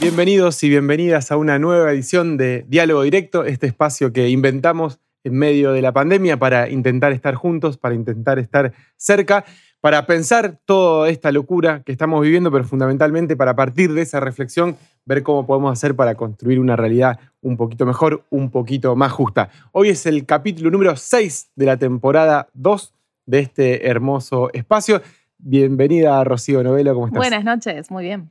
Bienvenidos y bienvenidas a una nueva edición de Diálogo Directo, este espacio que inventamos en medio de la pandemia para intentar estar juntos, para intentar estar cerca, para pensar toda esta locura que estamos viviendo, pero fundamentalmente para partir de esa reflexión ver cómo podemos hacer para construir una realidad un poquito mejor, un poquito más justa. Hoy es el capítulo número 6 de la temporada 2 de este hermoso espacio. Bienvenida, Rocío Novelo, ¿cómo estás? Buenas noches, muy bien.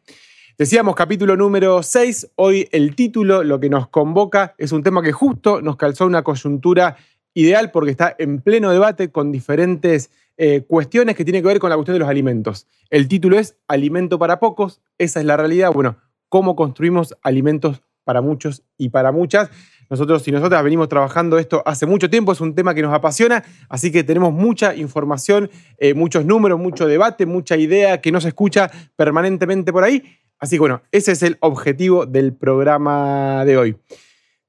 Decíamos capítulo número 6, hoy el título, lo que nos convoca, es un tema que justo nos calzó una coyuntura ideal porque está en pleno debate con diferentes eh, cuestiones que tienen que ver con la cuestión de los alimentos. El título es Alimento para pocos, esa es la realidad. Bueno, cómo construimos alimentos para muchos y para muchas. Nosotros y nosotras venimos trabajando esto hace mucho tiempo, es un tema que nos apasiona, así que tenemos mucha información, eh, muchos números, mucho debate, mucha idea que no se escucha permanentemente por ahí. Así que bueno, ese es el objetivo del programa de hoy.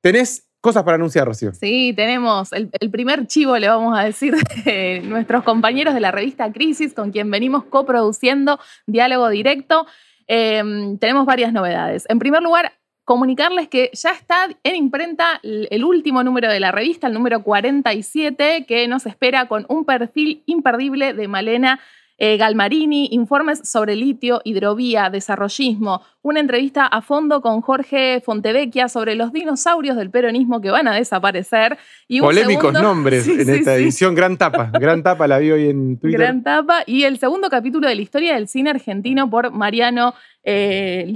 ¿Tenés cosas para anunciar, Rocío? Sí, tenemos el, primer chivo, le vamos a decir, de nuestros compañeros de la revista Crisis, con quien venimos coproduciendo Diálogo Directo. Em, tenemos varias novedades. En primer lugar, comunicarles que ya está en imprenta el último número de la revista, el número 47, que nos espera con un perfil imperdible de Malena eh, Galmarini, informes sobre litio, hidrovía, desarrollismo, una entrevista a fondo con Jorge Fontevecchia sobre los dinosaurios del peronismo que van a desaparecer. Y Polémicos nombres en esta edición, gran tapa, gran tapa la vi hoy en Twitter. Gran tapa. Y el segundo capítulo de la historia del cine argentino por Mariano eh.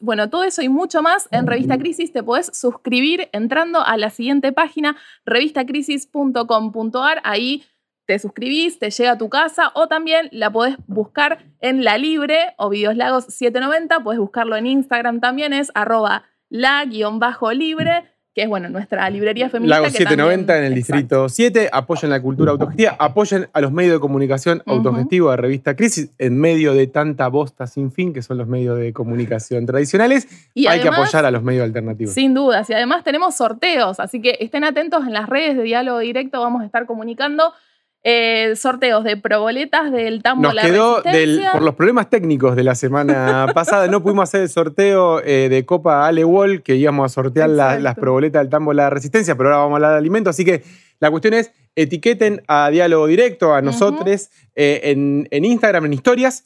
Bueno, todo eso y mucho más en Revista Crisis te podés suscribir entrando a la siguiente página, revistacrisis.com.ar. Ahí te suscribís, te llega a tu casa o también la podés buscar en La Libre o Videos 790, podés buscarlo en Instagram también, es arroba la-libre, que es bueno, nuestra librería feminista. Lagos 790 en el distrito 7, apoyen la cultura autogestiva, apoyen a los medios de comunicación autogestivos de Revista Crisis en medio de tanta bosta sin fin que son los medios de comunicación tradicionales. Y hay que apoyar a los medios alternativos. Sin dudas, y además tenemos sorteos, así que estén atentos en las redes de diálogo directo, vamos a estar comunicando eh, sorteos de proboletas del tambo Nos quedó por los problemas técnicos de la semana pasada, no pudimos hacer el sorteo eh, de Copa Ale Wall, que íbamos a sortear las proboletas del tambo la resistencia, pero ahora vamos a hablar de alimentos. Así que la cuestión es, etiqueten a Diálogo Directo, a nosotros, eh, en, Instagram, en historias,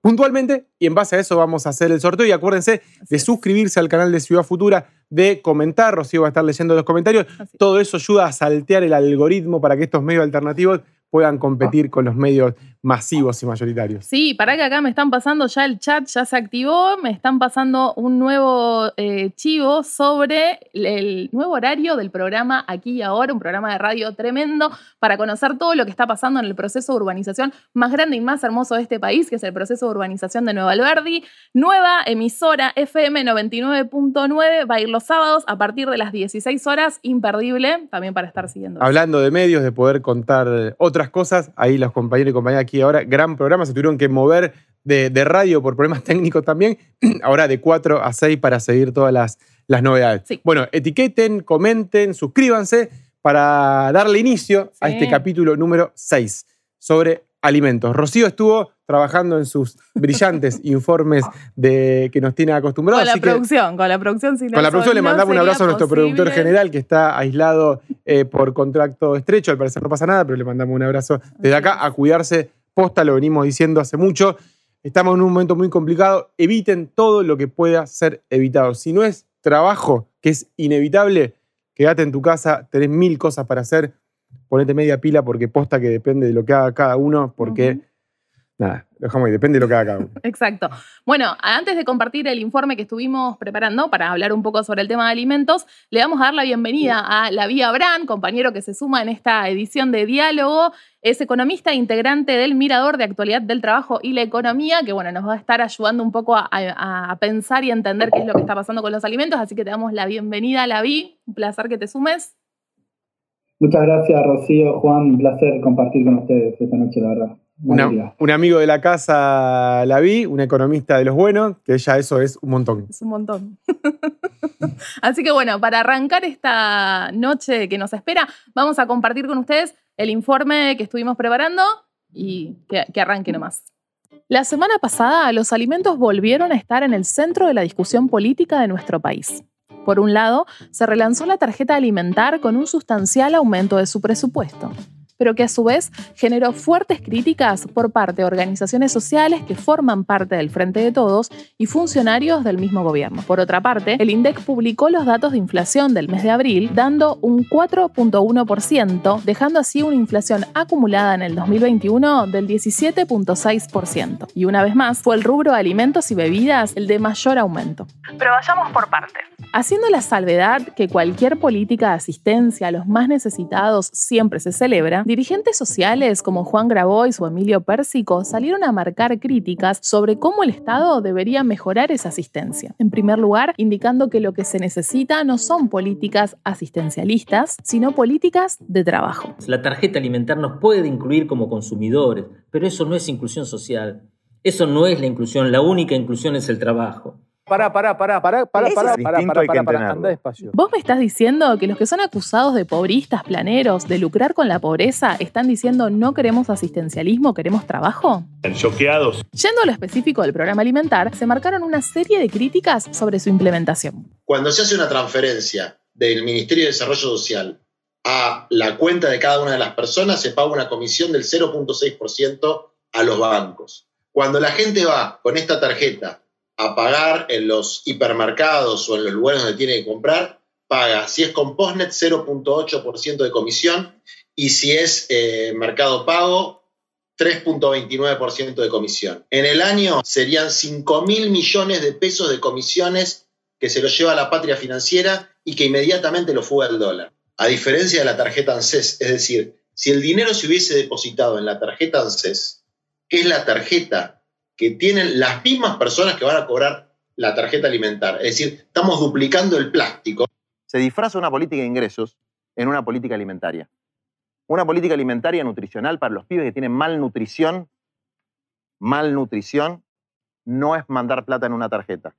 puntualmente, y en base a eso vamos a hacer el sorteo. Y acuérdense de suscribirse al canal de Ciudad Futura, de comentar, Rocío va a estar leyendo los comentarios. Todo eso ayuda a saltear el algoritmo para que estos medios alternativos puedan competir con los medios masivos y mayoritarios. Sí, para que acá me están pasando ya el chat, ya se activó, me están pasando un nuevo eh, chivo sobre el nuevo horario del programa Aquí y Ahora, un programa de radio tremendo para conocer todo lo que está pasando en el proceso de urbanización más grande y más hermoso de este país, que es el proceso de urbanización de Nueva Alberdi. Nueva emisora FM 99.9 va a ir los sábados a partir de las 16 horas, imperdible también para estar siguiendo. Hablando de medios, de poder contar otras cosas. Ahí los compañeros y compañeras aquí ahora, gran programa, se tuvieron que mover de, radio por problemas técnicos también, ahora de 4 a 6 para seguir todas las, las novedades. Bueno, etiqueten, comenten, suscríbanse para darle inicio a este capítulo número 6 sobre alimentos. Rocío estuvo trabajando en sus brillantes informes de, que nos tiene acostumbrados. Con la producción, con la producción. con la producción le mandamos un abrazo a nuestro productor general que está aislado eh, por contrato estrecho. Al parecer no pasa nada, pero le mandamos un abrazo desde acá a cuidarse. Posta, lo venimos diciendo hace mucho. Estamos en un momento muy complicado. Eviten todo lo que pueda ser evitado. Si no es trabajo, que es inevitable, quédate en tu casa, tenés mil cosas para hacer ponete media pila porque posta que depende de lo que haga cada uno, porque nada, lo dejamos ahí, depende de lo que haga cada uno. Exacto. Bueno, antes de compartir el informe que estuvimos preparando para hablar un poco sobre el tema de alimentos, le vamos a dar la bienvenida a la Vía Bran, compañero que se suma en esta edición de Diálogo. Es economista e integrante del Mirador de Actualidad del Trabajo y la Economía, que bueno, nos va a estar ayudando un poco a, a pensar y entender qué es lo que está pasando con los alimentos. Así que te damos la bienvenida a la Vi. Un placer que te sumes. Muchas gracias, Rocío, Juan. Un placer compartir con ustedes esta noche, la verdad. Un amigo de la casa la vi, un economista de los buenos, que ya eso es un montón. Es un montón. Así que bueno, para arrancar esta noche que nos espera, vamos a compartir con ustedes el informe que estuvimos preparando y que, que arranque nomás. La semana pasada, los alimentos volvieron a estar en el centro de la discusión política de nuestro país. Por un lado, se relanzó la tarjeta alimentar con un sustancial aumento de su presupuesto pero que a su vez generó fuertes críticas por parte de organizaciones sociales que forman parte del Frente de Todos y funcionarios del mismo gobierno. Por otra parte, el INDEC publicó los datos de inflación del mes de abril, dando un 4.1%, dejando así una inflación acumulada en el 2021 del 17.6%. Y una vez más, fue el rubro de alimentos y bebidas el de mayor aumento. Pero vayamos por partes. Haciendo la salvedad que cualquier política de asistencia a los más necesitados siempre se celebra, dirigentes sociales como Juan Grabois o Emilio Pérsico salieron a marcar críticas sobre cómo el Estado debería mejorar esa asistencia. En primer lugar, indicando que lo que se necesita no son políticas asistencialistas, sino políticas de trabajo. La tarjeta alimentar nos puede incluir como consumidores, pero eso no es inclusión social. Eso no es la inclusión, la única inclusión es el trabajo. Pará, pará, pará, pará, pará, pará, pará, pará, anda despacio. ¿Vos me estás diciendo que los que son acusados de pobristas, planeros, de lucrar con la pobreza, están diciendo no queremos asistencialismo, queremos trabajo? Choqueados. Yendo a lo específico del programa alimentar, se marcaron una serie de críticas sobre su implementación. Cuando se hace una transferencia del Ministerio de Desarrollo Social a la cuenta de cada una de las personas, se paga una comisión del 0.6% a los bancos. Cuando la gente va con esta tarjeta a pagar en los hipermercados o en los lugares donde tiene que comprar, paga, si es con Postnet, 0.8% de comisión y si es eh, Mercado Pago, 3.29% de comisión. En el año serían 5 mil millones de pesos de comisiones que se lo lleva la patria financiera y que inmediatamente lo fuga el dólar. A diferencia de la tarjeta ANSES, es decir, si el dinero se hubiese depositado en la tarjeta ANSES, que es la tarjeta que tienen las mismas personas que van a cobrar la tarjeta alimentar. Es decir, estamos duplicando el plástico. Se disfraza una política de ingresos en una política alimentaria. Una política alimentaria nutricional para los pibes que tienen malnutrición. Malnutrición no es mandar plata en una tarjeta.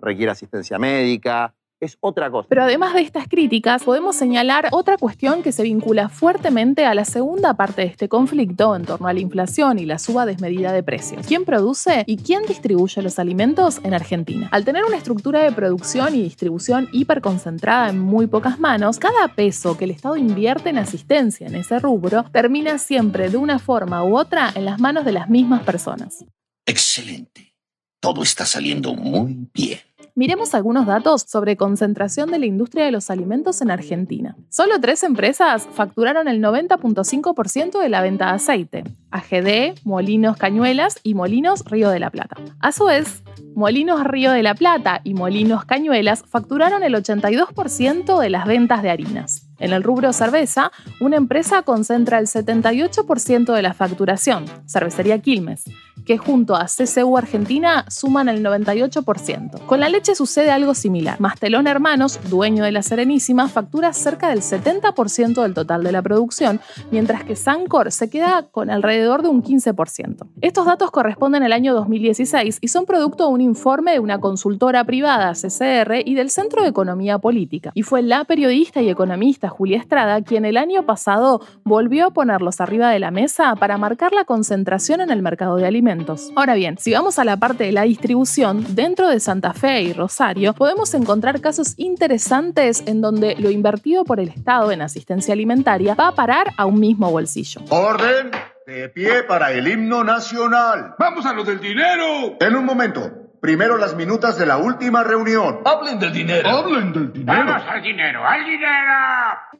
Requiere asistencia médica, es otra cosa. Pero además de estas críticas, podemos señalar otra cuestión que se vincula fuertemente a la segunda parte de este conflicto en torno a la inflación y la suba desmedida de precios. ¿Quién produce y quién distribuye los alimentos en Argentina? Al tener una estructura de producción y distribución hiperconcentrada en muy pocas manos, cada peso que el Estado invierte en asistencia en ese rubro termina siempre de una forma u otra en las manos de las mismas personas. Excelente. Todo está saliendo muy bien. Miremos algunos datos sobre concentración de la industria de los alimentos en Argentina. Solo tres empresas facturaron el 90.5% de la venta de aceite. AGD, Molinos Cañuelas y Molinos Río de la Plata. A su vez, Molinos Río de la Plata y Molinos Cañuelas facturaron el 82% de las ventas de harinas. En el rubro cerveza, una empresa concentra el 78% de la facturación, Cervecería Quilmes, que junto a CCU Argentina suman el 98%. Con la leche sucede algo similar. Mastelón Hermanos, dueño de la Serenísima, factura cerca del 70% del total de la producción, mientras que Sancor se queda con alrededor de un 15%. Estos datos corresponden al año 2016 y son producto de un informe de una consultora privada, CCR, y del Centro de Economía Política. Y fue la periodista y economista Julia Estrada quien el año pasado volvió a ponerlos arriba de la mesa para marcar la concentración en el mercado de alimentos Ahora bien, si vamos a la parte de la distribución, dentro de Santa Fe y Rosario podemos encontrar casos interesantes en donde lo invertido por el Estado en asistencia alimentaria va a parar a un mismo bolsillo. Orden, de pie para el himno nacional. Vamos a lo del dinero. En un momento. Primero las minutas de la última reunión. Hablen del dinero. Hablen del dinero. Vamos al dinero, al dinero.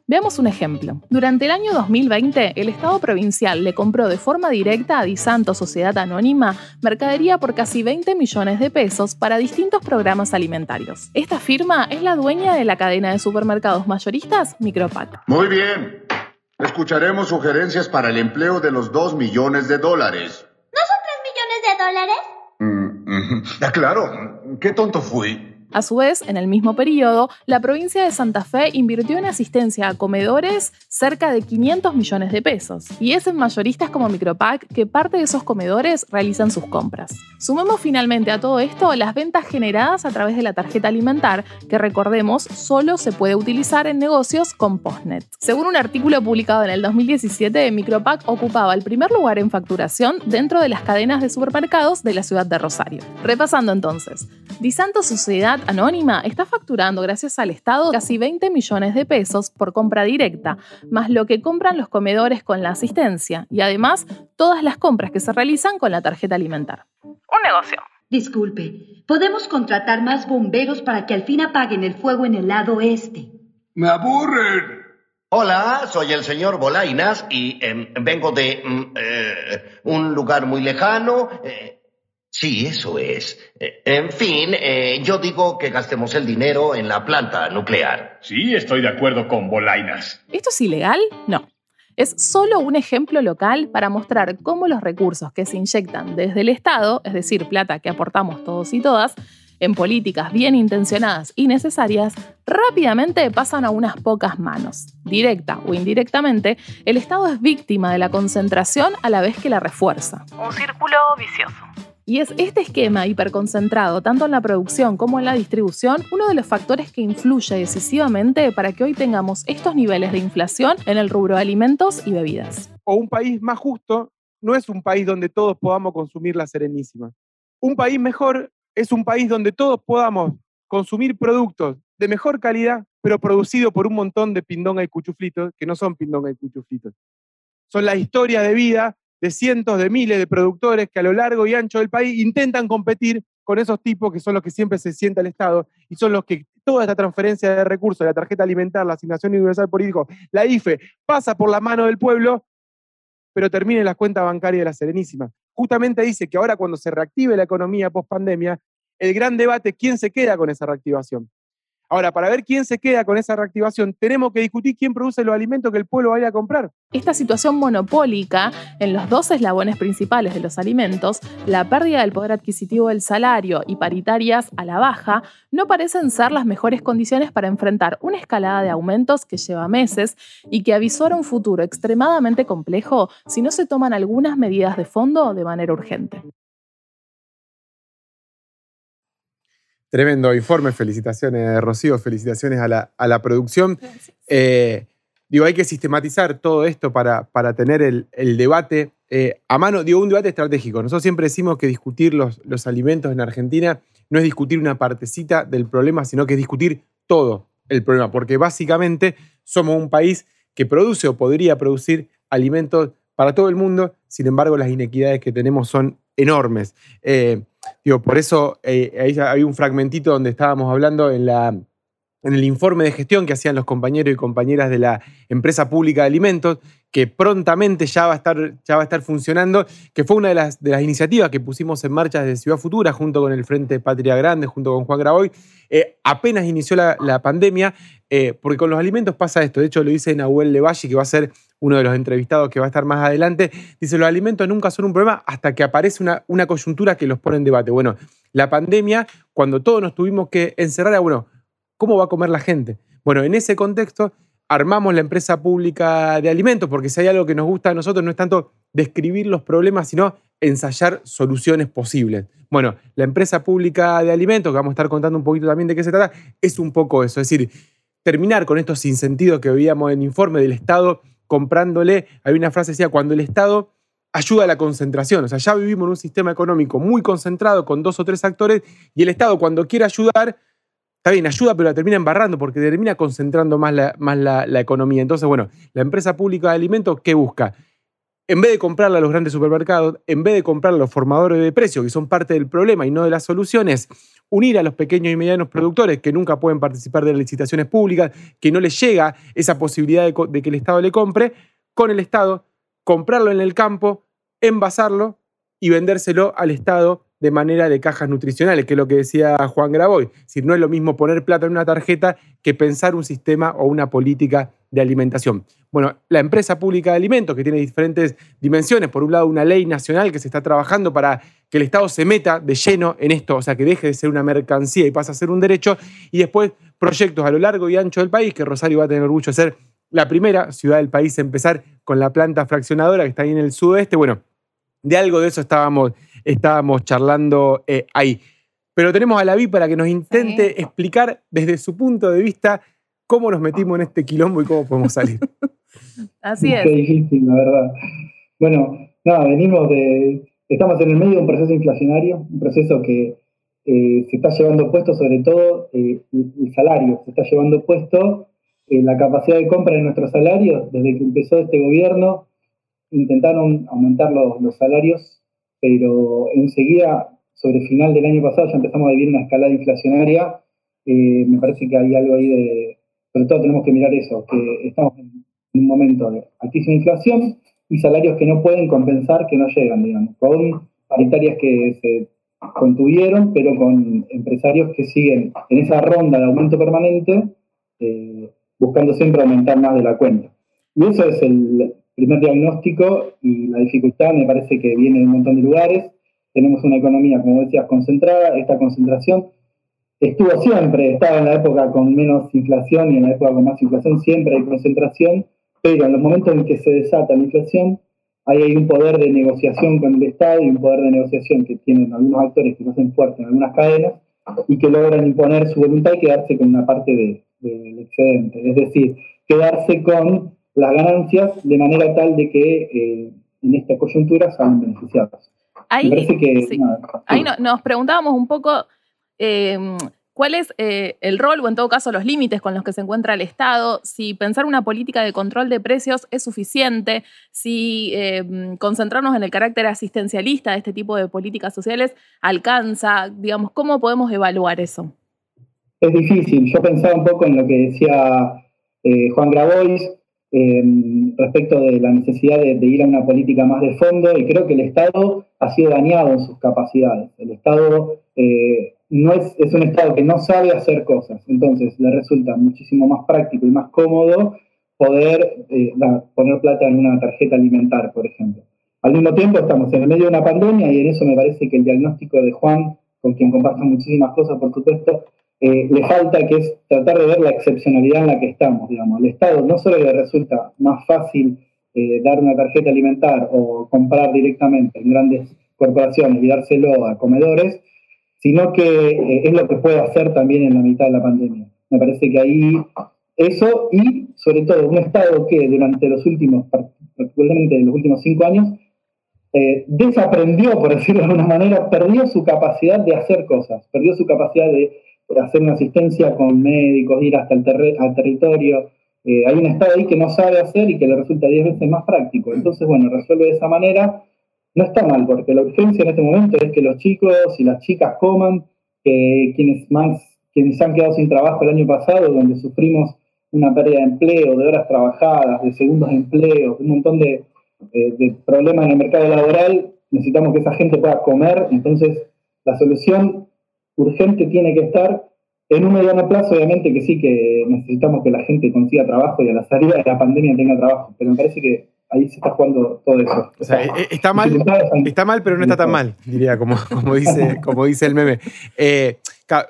Veamos un ejemplo. Durante el año 2020, el Estado provincial le compró de forma directa a Disanto Sociedad Anónima mercadería por casi 20 millones de pesos para distintos programas alimentarios. Esta firma es la dueña de la cadena de supermercados mayoristas Micropac. Muy bien. Escucharemos sugerencias para el empleo de los 2 millones de dólares. ¿No son 3 millones de dólares? Mm, mm, claro, qué tonto fui. A su vez, en el mismo periodo, la provincia de Santa Fe invirtió en asistencia a comedores cerca de 500 millones de pesos, y es en mayoristas como Micropac que parte de esos comedores realizan sus compras. Sumemos finalmente a todo esto las ventas generadas a través de la tarjeta alimentar, que recordemos solo se puede utilizar en negocios con Postnet. Según un artículo publicado en el 2017, Micropac ocupaba el primer lugar en facturación dentro de las cadenas de supermercados de la ciudad de Rosario. Repasando entonces, Disanto Sociedad Anónima está facturando gracias al Estado casi 20 millones de pesos por compra directa, más lo que compran los comedores con la asistencia y además todas las compras que se realizan con la tarjeta alimentar. Un negocio. Disculpe, ¿podemos contratar más bomberos para que al fin apaguen el fuego en el lado este? Me aburren. Hola, soy el señor Bolainas y em, vengo de mm, eh, un lugar muy lejano. eh, sí, eso es. Eh, en fin, eh, yo digo que gastemos el dinero en la planta nuclear. Sí, estoy de acuerdo con Bolainas. ¿Esto es ilegal? No. Es solo un ejemplo local para mostrar cómo los recursos que se inyectan desde el Estado, es decir, plata que aportamos todos y todas, en políticas bien intencionadas y necesarias, rápidamente pasan a unas pocas manos. Directa o indirectamente, el Estado es víctima de la concentración a la vez que la refuerza. Un círculo vicioso. Y es este esquema hiperconcentrado, tanto en la producción como en la distribución, uno de los factores que influye decisivamente para que hoy tengamos estos niveles de inflación en el rubro de alimentos y bebidas. O un país más justo no es un país donde todos podamos consumir la Serenísima. Un país mejor es un país donde todos podamos consumir productos de mejor calidad, pero producidos por un montón de pindonga y cuchuflitos, que no son pindonga y cuchuflitos. Son la historia de vida de cientos de miles de productores que a lo largo y ancho del país intentan competir con esos tipos que son los que siempre se sienta el Estado y son los que toda esta transferencia de recursos, la tarjeta alimentar, la asignación universal por hijo, la IFE, pasa por la mano del pueblo, pero termina en las cuentas bancarias de la Serenísima. Justamente dice que ahora cuando se reactive la economía post pandemia, el gran debate es quién se queda con esa reactivación. Ahora, para ver quién se queda con esa reactivación, tenemos que discutir quién produce los alimentos que el pueblo vaya a comprar. Esta situación monopólica en los dos eslabones principales de los alimentos, la pérdida del poder adquisitivo del salario y paritarias a la baja, no parecen ser las mejores condiciones para enfrentar una escalada de aumentos que lleva meses y que avisora un futuro extremadamente complejo si no se toman algunas medidas de fondo de manera urgente. Tremendo informe, felicitaciones Rocío, felicitaciones a la, a la producción. Eh, digo, hay que sistematizar todo esto para, para tener el, el debate eh, a mano, digo, un debate estratégico. Nosotros siempre decimos que discutir los, los alimentos en Argentina no es discutir una partecita del problema, sino que es discutir todo el problema, porque básicamente somos un país que produce o podría producir alimentos para todo el mundo, sin embargo las inequidades que tenemos son enormes. Eh, digo, por eso eh, ahí hay un fragmentito donde estábamos hablando en, la, en el informe de gestión que hacían los compañeros y compañeras de la empresa pública de alimentos, que prontamente ya va a estar, ya va a estar funcionando, que fue una de las, de las iniciativas que pusimos en marcha desde Ciudad Futura, junto con el Frente Patria Grande, junto con Juan Graboy, eh, apenas inició la, la pandemia, eh, porque con los alimentos pasa esto, de hecho lo dice Nahuel Levalle, que va a ser uno de los entrevistados que va a estar más adelante, dice, los alimentos nunca son un problema hasta que aparece una, una coyuntura que los pone en debate. Bueno, la pandemia, cuando todos nos tuvimos que encerrar, bueno, ¿cómo va a comer la gente? Bueno, en ese contexto armamos la empresa pública de alimentos, porque si hay algo que nos gusta a nosotros no es tanto describir los problemas, sino ensayar soluciones posibles. Bueno, la empresa pública de alimentos, que vamos a estar contando un poquito también de qué se trata, es un poco eso, es decir, terminar con estos sinsentidos que veíamos en el informe del Estado comprándole, hay una frase que decía, cuando el Estado ayuda a la concentración, o sea, ya vivimos en un sistema económico muy concentrado con dos o tres actores y el Estado cuando quiere ayudar, está bien, ayuda, pero la termina embarrando porque termina concentrando más la, más la, economía. Entonces, bueno, la empresa pública de alimentos, ¿qué busca? En vez de comprarla a los grandes supermercados, en vez de comprarla a los formadores de precios, que son parte del problema y no de las soluciones, unir a los pequeños y medianos productores que nunca pueden participar de las licitaciones públicas, que no les llega esa posibilidad de, de que el Estado le compre, con el Estado, comprarlo en el campo, envasarlo y vendérselo al Estado de manera de cajas nutricionales, que es lo que decía Juan Graboy. Decir, no es lo mismo poner plata en una tarjeta que pensar un sistema o una política de de alimentación. Bueno, la empresa pública de alimentos, que tiene diferentes dimensiones, por un lado una ley nacional que se está trabajando para que el Estado se meta de lleno en esto, o sea, que deje de ser una mercancía y pase a ser un derecho, y después proyectos a lo largo y ancho del país, que Rosario va a tener orgullo de ser la primera ciudad del país a empezar con la planta fraccionadora que está ahí en el sudeste. Bueno, de algo de eso estábamos, estábamos charlando eh, ahí. Pero tenemos a la Vi para que nos intente explicar desde su punto de vista cómo nos metimos en este quilombo y cómo podemos salir. Así es. Qué difícil, la verdad. Bueno, nada, venimos de. Estamos en el medio de un proceso inflacionario, un proceso que eh, se está llevando puesto sobre todo eh, el salario, se está llevando puesto eh, la capacidad de compra de nuestros salarios. Desde que empezó este gobierno, intentaron aumentar los, los salarios, pero enseguida, sobre el final del año pasado, ya empezamos a vivir una escalada inflacionaria. me parece que hay algo ahí de. Sobre todo tenemos que mirar eso, que estamos en un momento de altísima inflación y salarios que no pueden compensar, que no llegan, digamos, con paritarias que se contuvieron, pero con empresarios que siguen en esa ronda de aumento permanente, eh, buscando siempre aumentar más de la cuenta. Y eso es el primer diagnóstico y la dificultad me parece que viene de un montón de lugares. Tenemos una economía, como decías, concentrada, esta concentración estuvo siempre, estaba en la época con menos inflación y en la época con más inflación, siempre hay concentración, pero en los momentos en que se desata la inflación, ahí hay un poder de negociación con el Estado y un poder de negociación que tienen algunos actores que se hacen fuertes en algunas cadenas y que logran imponer su voluntad y quedarse con una parte del excedente. Es decir, quedarse con las ganancias de manera tal de que eh, en esta coyuntura sean beneficiados. Ahí, ahí nos preguntábamos un poco eh, ¿Cuál es eh, el rol o en todo caso los límites con los que se encuentra el Estado? Si pensar una política de control de precios es suficiente, si em, concentrarnos en el carácter asistencialista de este tipo de políticas sociales alcanza, digamos, ¿cómo podemos evaluar eso? Es difícil. Yo pensaba un poco en lo que decía eh, Juan Grabois em, respecto de la necesidad de, ir a una política más de fondo y creo que el Estado ha sido dañado en sus capacidades. El Estado eh, no es, un Estado que no sabe hacer cosas, entonces le resulta muchísimo más práctico y más cómodo poder eh, poner plata en una tarjeta alimentar, por ejemplo. Al mismo tiempo estamos en el medio de una pandemia y en eso me parece que el diagnóstico de Juan, con quien comparto muchísimas cosas, por supuesto, eh, le falta que es tratar de ver la excepcionalidad en la que estamos, digamos. El Estado no solo le resulta más fácil eh, dar una tarjeta alimentar o comprar directamente en grandes corporaciones y dárselo a comedores, sino que eh, es lo que puede hacer también en la mitad de la pandemia. Me parece que ahí eso y sobre todo un Estado que durante los últimos, particularmente los últimos cinco años, desaprendió, por decirlo de alguna manera, perdió su capacidad de hacer cosas, perdió su capacidad de, hacer una asistencia con médicos, ir hasta el territorio. Eh, hay un Estado ahí que no sabe hacer y que le resulta diez veces más práctico. Entonces, bueno, resuelve de esa manera no está mal, porque la urgencia en este momento es que los chicos y las chicas coman, que quienes más, quienes han quedado sin trabajo el año pasado, donde sufrimos una pérdida de empleo, de horas trabajadas, de segundos de empleo, un montón de, problemas en el mercado laboral, necesitamos que esa gente pueda comer, entonces la solución urgente tiene que estar en un mediano plazo, obviamente que sí, que necesitamos que la gente consiga trabajo y a la salida de la pandemia tenga trabajo, pero me parece que ahí se está jugando todo eso. O sea, eh, está, mal, está mal, pero no está tan mal, diría, como, como, dice, como dice el meme. Eh,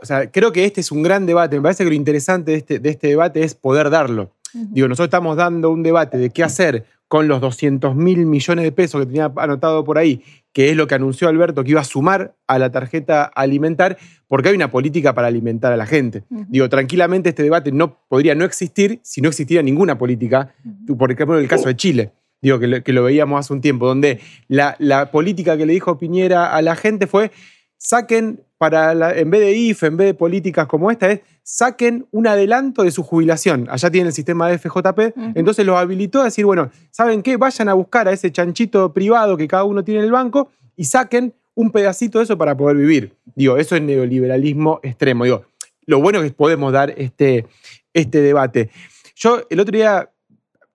o sea, creo que este es un gran debate. Me parece que lo interesante de este, de este debate es poder darlo. Digo, nosotros estamos dando un debate de qué hacer con los 200 mil millones de pesos que tenía anotado por ahí, que es lo que anunció Alberto que iba a sumar a la tarjeta alimentar, porque hay una política para alimentar a la gente. Digo, tranquilamente este debate no podría no existir si no existiera ninguna política, por ejemplo, en el caso de Chile. Digo, que lo, veíamos hace un tiempo, donde la, política que le dijo Piñera a la gente fue, saquen, para en vez de IFE, en vez de políticas como esta, es saquen un adelanto de su jubilación. Allá tienen el sistema de FJP, entonces los habilitó a decir, bueno, ¿saben qué? Vayan a buscar a ese chanchito privado que cada uno tiene en el banco y saquen un pedacito de eso para poder vivir. Digo, eso es neoliberalismo extremo. Digo, lo bueno es que podemos dar este, este debate. Yo el otro día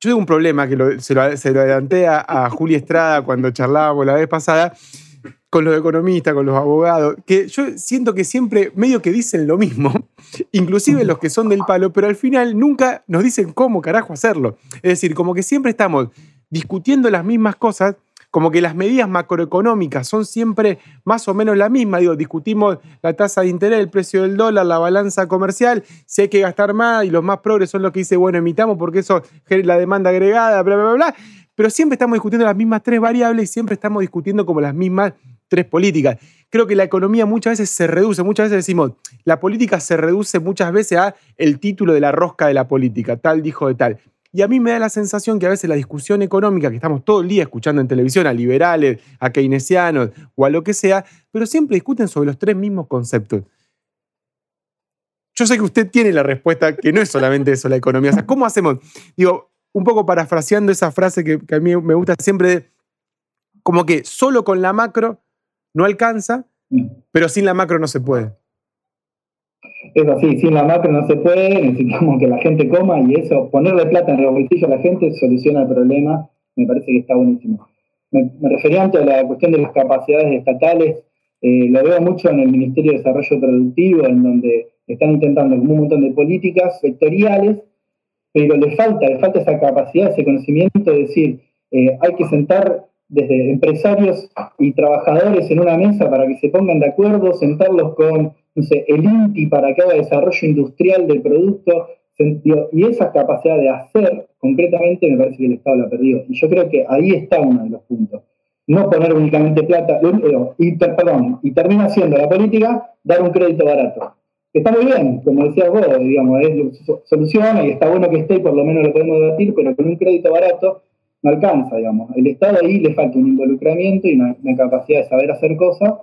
yo tengo un problema que se, lo, adelanté a, Juli Estrada cuando charlábamos la vez pasada. Con los economistas, con los abogados, que yo siento que siempre medio que dicen lo mismo, inclusive los que son del palo, pero al final nunca nos dicen cómo carajo hacerlo. Es decir, como que siempre estamos discutiendo las mismas cosas, como que las medidas macroeconómicas son siempre más o menos la misma. Digo, discutimos la tasa de interés, el precio del dólar, la balanza comercial, si hay que gastar más y los más progres son los que dicen, bueno, emitamos porque eso genera la demanda agregada, bla, bla, bla, bla. Pero siempre estamos discutiendo las mismas tres variables y siempre estamos discutiendo como las mismas tres políticas. Creo que la economía muchas veces se reduce, muchas veces decimos, la política se reduce muchas veces a el título de la rosca de la política, tal dijo de tal. Y a mí me da la sensación que a veces la discusión económica que estamos todo el día escuchando en televisión a liberales, a keynesianos o a lo que sea, pero siempre discuten sobre los tres mismos conceptos. Yo sé que usted tiene la respuesta, que no es solamente eso la economía. O sea, ¿cómo hacemos? Digo, un poco parafraseando esa frase que, que a mí me gusta siempre, como que solo con la macro no alcanza, pero sin la macro no se puede. Es así, sin la macro no se puede, necesitamos que la gente coma y eso, ponerle plata en el bolsillo a la gente soluciona el problema, me parece que está buenísimo. Me, refería antes a la cuestión de las capacidades estatales, eh, lo veo mucho en el Ministerio de Desarrollo Productivo, en donde están intentando un montón de políticas sectoriales, pero le falta, le falta esa capacidad, ese conocimiento de decir, eh, hay que sentar desde empresarios y trabajadores en una mesa para que se pongan de acuerdo, sentarlos con el INTI para que haga desarrollo industrial del producto, y esa capacidad de hacer concretamente me parece que el Estado la ha perdido. Y yo creo que ahí está uno de los puntos. No poner únicamente plata, y, perdón, y termina siendo la política dar un crédito barato. Está muy bien, como decías vos, digamos, es, soluciona y está bueno que esté por lo menos lo podemos debatir, pero con un crédito barato no alcanza, digamos. El Estado ahí le falta un involucramiento y una, una capacidad de saber hacer cosas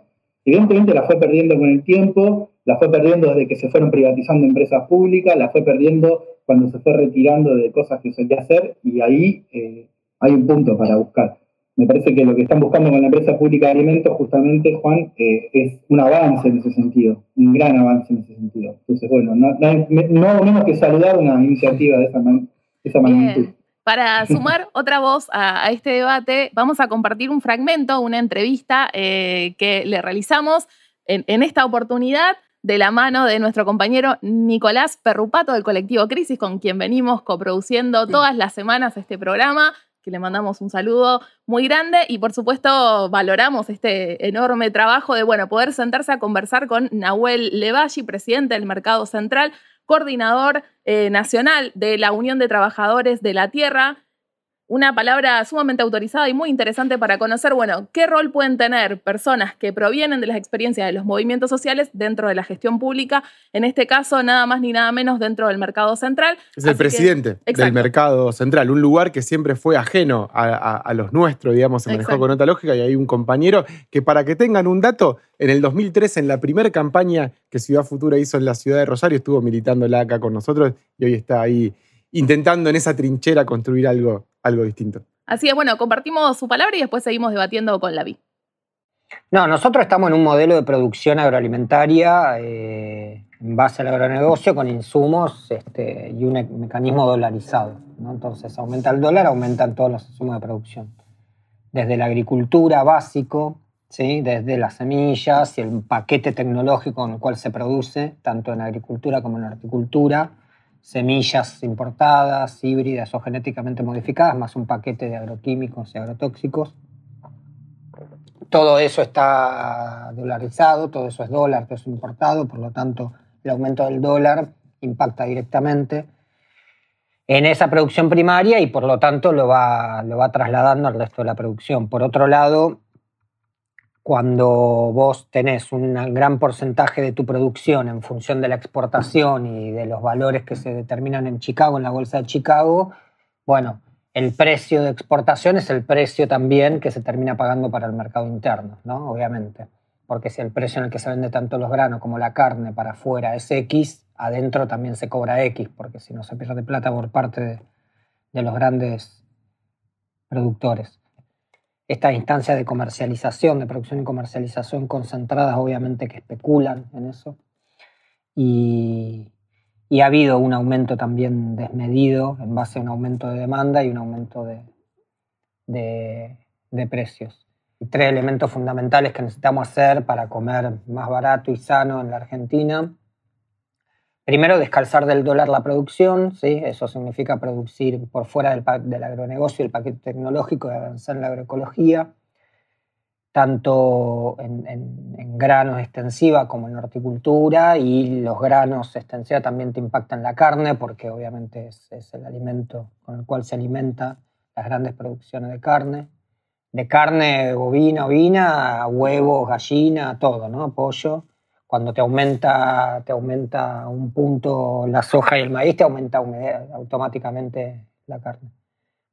Evidentemente la fue perdiendo con el tiempo, la fue perdiendo desde que se fueron privatizando empresas públicas, la fue perdiendo cuando se fue retirando de cosas que solía hacer y ahí eh, hay un punto para buscar. Me parece que lo que están buscando con la empresa pública de alimentos, justamente, Juan, eh, es un avance en ese sentido, un gran avance en ese sentido. Entonces, bueno, no, no, menos que saludar una iniciativa de esa, esa magnitud. Para sumar otra voz a, este debate, vamos a compartir un fragmento, una entrevista eh, que le realizamos en, esta oportunidad de la mano de nuestro compañero Nicolás Perrupato del colectivo Crisis, con quien venimos coproduciendo todas las semanas este programa que le mandamos un saludo muy grande y por supuesto valoramos este enorme trabajo de bueno, poder sentarse a conversar con Nahuel Levalli, presidente del Mercado Central, coordinador eh, nacional de la Unión de Trabajadores de la Tierra, una palabra sumamente autorizada y muy interesante para conocer, bueno, qué rol pueden tener personas que provienen de las experiencias de los movimientos sociales dentro de la gestión pública, en este caso nada más ni nada menos dentro del mercado central. Es el presidente del mercado central, un lugar que siempre fue ajeno a, los nuestros, digamos, se manejó con otra lógica y hay un compañero que para que tengan un dato, en el 2013, en la primera campaña que Ciudad Futura hizo en la ciudad de Rosario, estuvo militando acá con nosotros y hoy está ahí intentando en esa trinchera construir algo, algo distinto. Así es, bueno, compartimos su palabra y después seguimos debatiendo con la vi. No, nosotros estamos en un modelo de producción agroalimentaria eh, en base al agronegocio con insumos este, y un mecanismo dolarizado. Entonces aumenta el dólar, aumentan todos los insumos de producción. Desde la agricultura básico, ¿sí? desde las semillas y el paquete tecnológico con el cual se produce, tanto en agricultura como en horticultura, semillas importadas, híbridas o genéticamente modificadas, más un paquete de agroquímicos y agrotóxicos. Todo eso está dolarizado, todo eso es dólar, todo eso es importado, por lo tanto el aumento del dólar impacta directamente en esa producción primaria y por lo tanto lo va, lo va trasladando al resto de la producción. Por otro lado, cuando vos tenés un gran porcentaje de tu producción en función de la exportación y de los valores que se determinan en Chicago, en la bolsa de Chicago, bueno, el precio de exportación es el precio también que se termina pagando para el mercado interno, ¿no? Obviamente. Porque si el precio en el que se vende tanto los granos como la carne para afuera es X, adentro también se cobra X, porque si no se pierde plata por parte de los grandes productores estas instancias de comercialización, de producción y comercialización concentradas, obviamente que especulan en eso. Y, ha habido un aumento también desmedido en base a un aumento de demanda y un aumento de, de, precios. y tres elementos fundamentales que necesitamos hacer para comer más barato y sano en la Argentina. Primero, descalzar del dólar la producción, ¿sí? eso significa producir por fuera del, del agronegocio el paquete tecnológico y avanzar en la agroecología, tanto en, en, granos extensiva como en horticultura, y los granos extensiva también te impactan la carne, porque obviamente es, es el alimento con el cual se alimenta las grandes producciones de carne de carne bovina, ovina, huevos, gallina, todo, ¿no? Pollo. Cuando te aumenta, te aumenta un punto la soja y el maíz, te aumenta automáticamente la carne.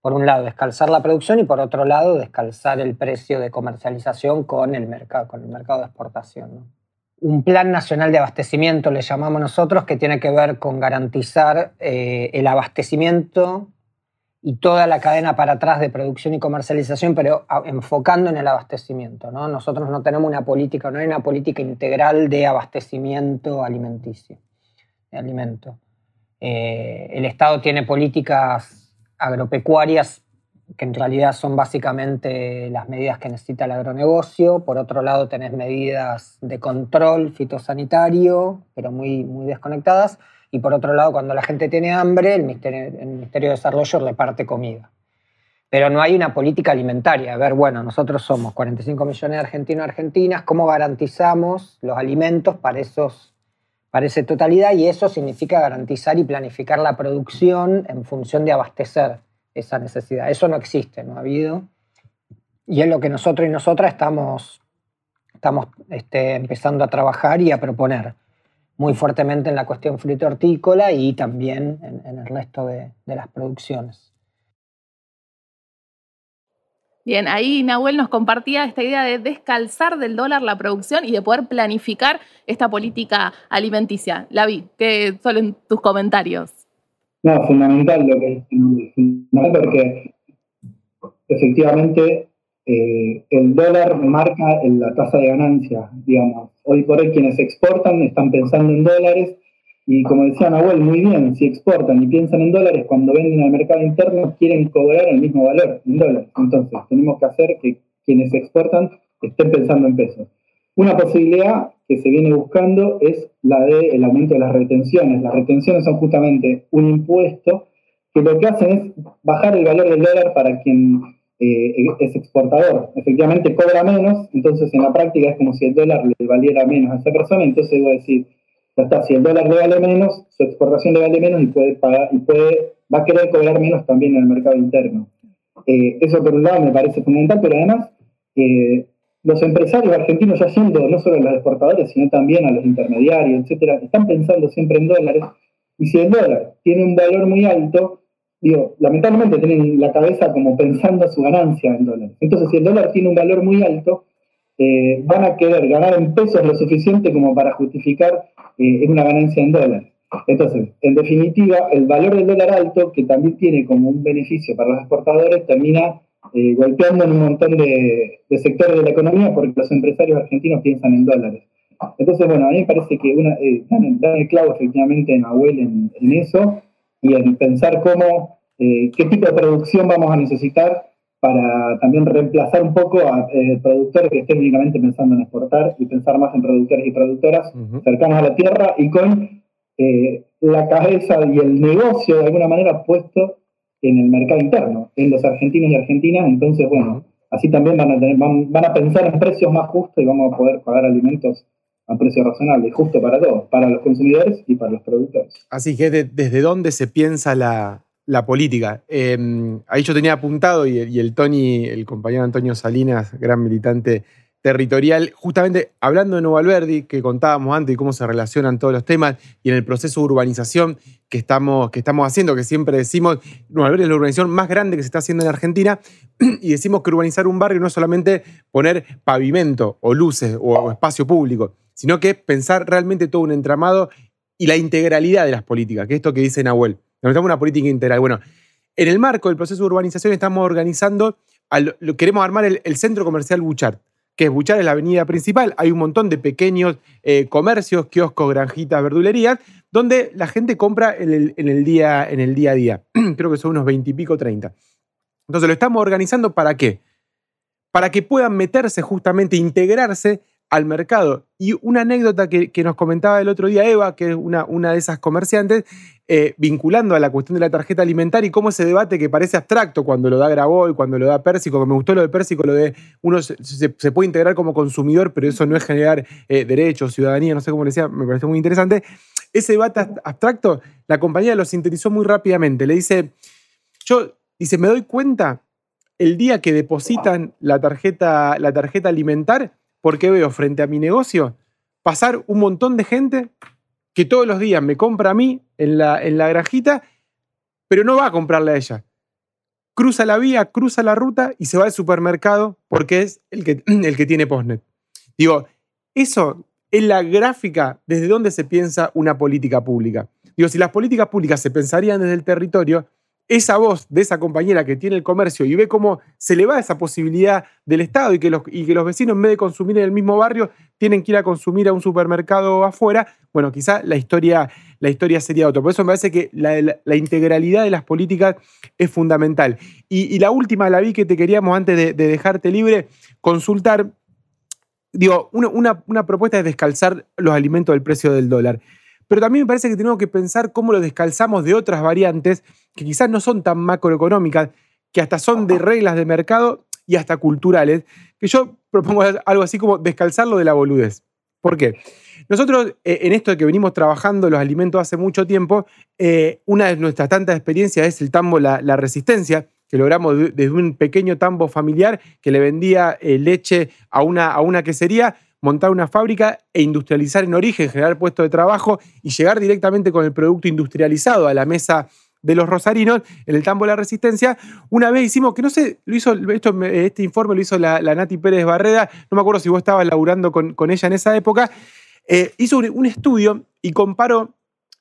Por un lado, descalzar la producción y por otro lado, descalzar el precio de comercialización con el mercado, con el mercado de exportación. Un plan nacional de abastecimiento, le llamamos nosotros, que tiene que ver con garantizar eh, el abastecimiento y toda la cadena para atrás de producción y comercialización, pero enfocando en el abastecimiento. ¿no? Nosotros no tenemos una política, no hay una política integral de abastecimiento alimenticio, de. Eh, el Estado tiene políticas agropecuarias que en realidad son básicamente las medidas que necesita el agronegocio. Por otro lado, tenés medidas de control fitosanitario, pero muy, muy desconectadas. Y por otro lado, cuando la gente tiene hambre, el Ministerio, el Ministerio de Desarrollo reparte comida. Pero no hay una política alimentaria. A ver, bueno, nosotros somos 45 millones de argentinos y argentinas, ¿cómo garantizamos los alimentos para, esos, para esa totalidad? Y eso significa garantizar y planificar la producción en función de abastecer esa necesidad. Eso no existe, no ha habido. Y es lo que nosotros y nosotras estamos, estamos este, empezando a trabajar y a proponer muy fuertemente en la cuestión frito-hortícola y también en, el resto de, las producciones. Bien, ahí Nahuel nos compartía esta idea de descalzar del dólar la producción y de poder planificar esta política alimenticia. La vi, ¿qué son tus comentarios? No, fundamental lo que es, porque efectivamente eh, el dólar marca la tasa de ganancia, digamos. Hoy por hoy quienes exportan están pensando en dólares y como decía Nahuel, muy bien, si exportan y piensan en dólares, cuando venden al mercado interno quieren cobrar el mismo valor en dólares. Entonces, tenemos que hacer que quienes exportan estén pensando en pesos. Una posibilidad que se viene buscando es la del aumento de las retenciones. Las retenciones son justamente un impuesto que lo que hacen es bajar el valor del dólar para quien eh, es exportador. Efectivamente cobra menos, entonces en la práctica es como si el dólar le valiera menos a esa persona, entonces voy a decir, ya está, si el dólar le vale menos, su exportación le vale menos y puede pagar, y puede, va a querer cobrar menos también en el mercado interno. Eh, eso por un lado me parece fundamental, pero además eh, los empresarios argentinos ya yendo no solo a los exportadores, sino también a los intermediarios, etcétera, están pensando siempre en dólares, y si el dólar tiene un valor muy alto, digo, lamentablemente tienen la cabeza como pensando su ganancia en dólares. Entonces, si el dólar tiene un valor muy alto, eh, van a querer ganar en pesos lo suficiente como para justificar eh, una ganancia en dólares. Entonces, en definitiva, el valor del dólar alto, que también tiene como un beneficio para los exportadores, termina eh, golpeando en un montón de, sectores de la economía porque los empresarios argentinos piensan en dólares. Entonces, bueno, a mí me parece que una, dan, el clavo efectivamente en Abuel en, en eso y en pensar cómo, eh, qué tipo de producción vamos a necesitar para también reemplazar un poco a eh, productores que estén únicamente pensando en exportar y pensar más en productores y productoras cercanos a la tierra y con eh, la cabeza y el negocio de alguna manera puesto en el mercado interno, en los argentinos y argentinas. Entonces, bueno, así también van a, tener, van, van a pensar en precios más justos y vamos a poder pagar alimentos a precio razonable, justo para todos, para los consumidores y para los productores. Así que desde dónde se piensa la, política. Em, ahí yo tenía apuntado y, y, el Tony, el compañero Antonio Salinas, gran militante territorial, justamente hablando de Nuevo Alberdi, que contábamos antes y cómo se relacionan todos los temas, y en el proceso de urbanización que estamos, que estamos haciendo, que siempre decimos, Nuevo Alberdi es la urbanización más grande que se está haciendo en Argentina, y decimos que urbanizar un barrio no es solamente poner pavimento o luces o espacio público, sino que pensar realmente todo un entramado y la integralidad de las políticas, que es esto que dice Nahuel. Necesitamos una política integral. Bueno, en el marco del proceso de urbanización estamos organizando, queremos armar el, centro comercial Buchart, que es Buchart es la avenida principal, hay un montón de pequeños eh, comercios, kioscos, granjitas, verdulerías, donde la gente compra en el, día, en el día a día. Creo que son unos 20 y pico, 30. Entonces lo estamos organizando para qué? para que puedan meterse justamente, integrarse al mercado. Y una anécdota que, nos comentaba el otro día Eva, que es una, una de esas comerciantes, eh, vinculando a la cuestión de la tarjeta alimentaria y cómo ese debate que parece abstracto cuando lo da Graboy, cuando lo da Pérsico, que me gustó lo de Pérsico, lo de uno se, puede integrar como consumidor, pero eso no es generar eh, derechos, ciudadanía, no sé cómo le decía, me parece muy interesante. Ese debate abstracto, la compañía lo sintetizó muy rápidamente. Le dice, yo, dice, me doy cuenta el día que depositan la tarjeta, la tarjeta alimentar, porque veo frente a mi negocio pasar un montón de gente que todos los días me compra a mí en la, en la granjita, pero no va a comprarle a ella. Cruza la vía, cruza la ruta y se va al supermercado porque es el que, el que tiene Postnet. Digo, eso es la gráfica desde donde se piensa una política pública. Digo, si las políticas públicas se pensarían desde el territorio, esa voz de esa compañera que tiene el comercio y ve cómo se le va esa posibilidad del Estado y que, los, y que los vecinos en vez de consumir en el mismo barrio tienen que ir a consumir a un supermercado afuera, bueno, quizá la historia, la historia sería otra. Por eso me parece que la, integralidad de las políticas es fundamental. Y, la última, la vi que te queríamos antes de, dejarte libre, consultar, digo, una, una propuesta es descalzar los alimentos del precio del dólar. Pero también me parece que tenemos que pensar cómo lo descalzamos de otras variantes que quizás no son tan macroeconómicas, que hasta son de reglas de mercado y hasta culturales, que yo propongo algo así como descalzarlo de la boludez. ¿Por qué? Nosotros, eh, en esto de que venimos trabajando los alimentos hace mucho tiempo, eh, una de nuestras tantas experiencias es el tambo La, Resistencia, que logramos desde un pequeño tambo familiar que le vendía eh, leche a una, a una quesería montar una fábrica e industrializar en origen, generar puestos de trabajo y llegar directamente con el producto industrializado a la mesa de los rosarinos en el tambo de la resistencia. Una vez hicimos, que no sé, lo hizo, esto, este informe lo hizo la, Nati Pérez Barreda, no me acuerdo si vos estabas laburando con, con ella en esa época, eh, hizo un, estudio y comparó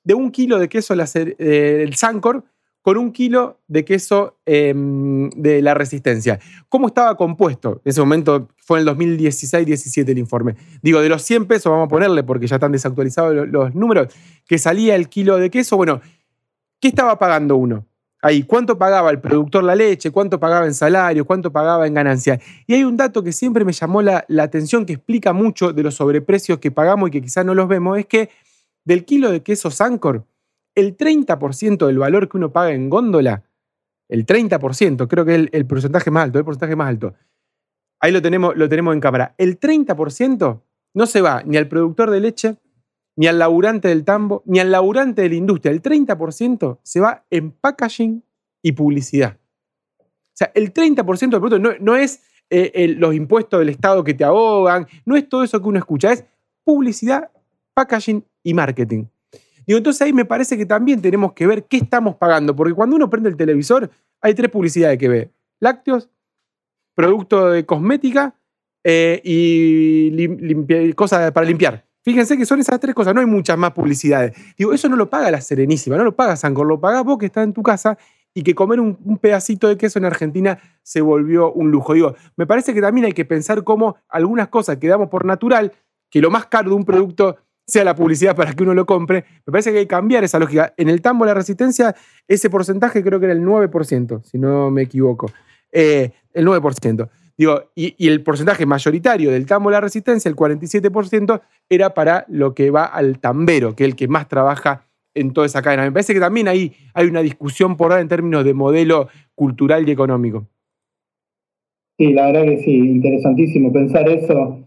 de un kilo de queso eh, el Sancor con un kilo de queso em, de la resistencia. ¿Cómo estaba compuesto? En ese momento fue en el 2016-17 el informe. Digo, de los 100 pesos, vamos a ponerle, porque ya están desactualizados los, números, que salía el kilo de queso. Bueno, ¿qué estaba pagando uno? Ahí, ¿cuánto pagaba el productor la leche? ¿Cuánto pagaba en salario? ¿Cuánto pagaba en ganancia? Y hay un dato que siempre me llamó la, la atención, que explica mucho de los sobreprecios que pagamos y que quizás no los vemos, es que del kilo de queso Sancor, el 30% del valor que uno paga en góndola, el 30%, creo que es el, porcentaje más alto, el porcentaje más alto. Ahí lo tenemos, lo tenemos en cámara. El 30% no se va ni al productor de leche, ni al laburante del tambo, ni al laburante de la industria. El 30% se va en packaging y publicidad. O sea, el 30% del producto no, es eh, los impuestos del Estado que te ahogan, no es todo eso que uno escucha, es publicidad, packaging y marketing. Digo, entonces ahí me parece que también tenemos que ver qué estamos pagando, porque cuando uno prende el televisor hay tres publicidades que ve. Lácteos, producto de cosmética eh, y cosas para limpiar. Fíjense que son esas tres cosas, no hay muchas más publicidades. Digo, eso no lo paga la Serenísima, no lo paga Sancor, lo paga vos que estás en tu casa y que comer un, un, pedacito de queso en Argentina se volvió un lujo. Digo, me parece que también hay que pensar cómo algunas cosas que damos por natural, que lo más caro de un producto sea la publicidad para que uno lo compre. Me parece que hay que cambiar esa lógica. En el tambo de la resistencia, ese porcentaje creo que era el 9%, si no me equivoco. Eh, el 9%. Digo, y, el porcentaje mayoritario del tambo de la resistencia, el 47%, era para lo que va al tambero, que es el que más trabaja en toda esa cadena. Me parece que también ahí hay una discusión por ahora en términos de modelo cultural y económico. Sí, la verdad que sí, interesantísimo pensar eso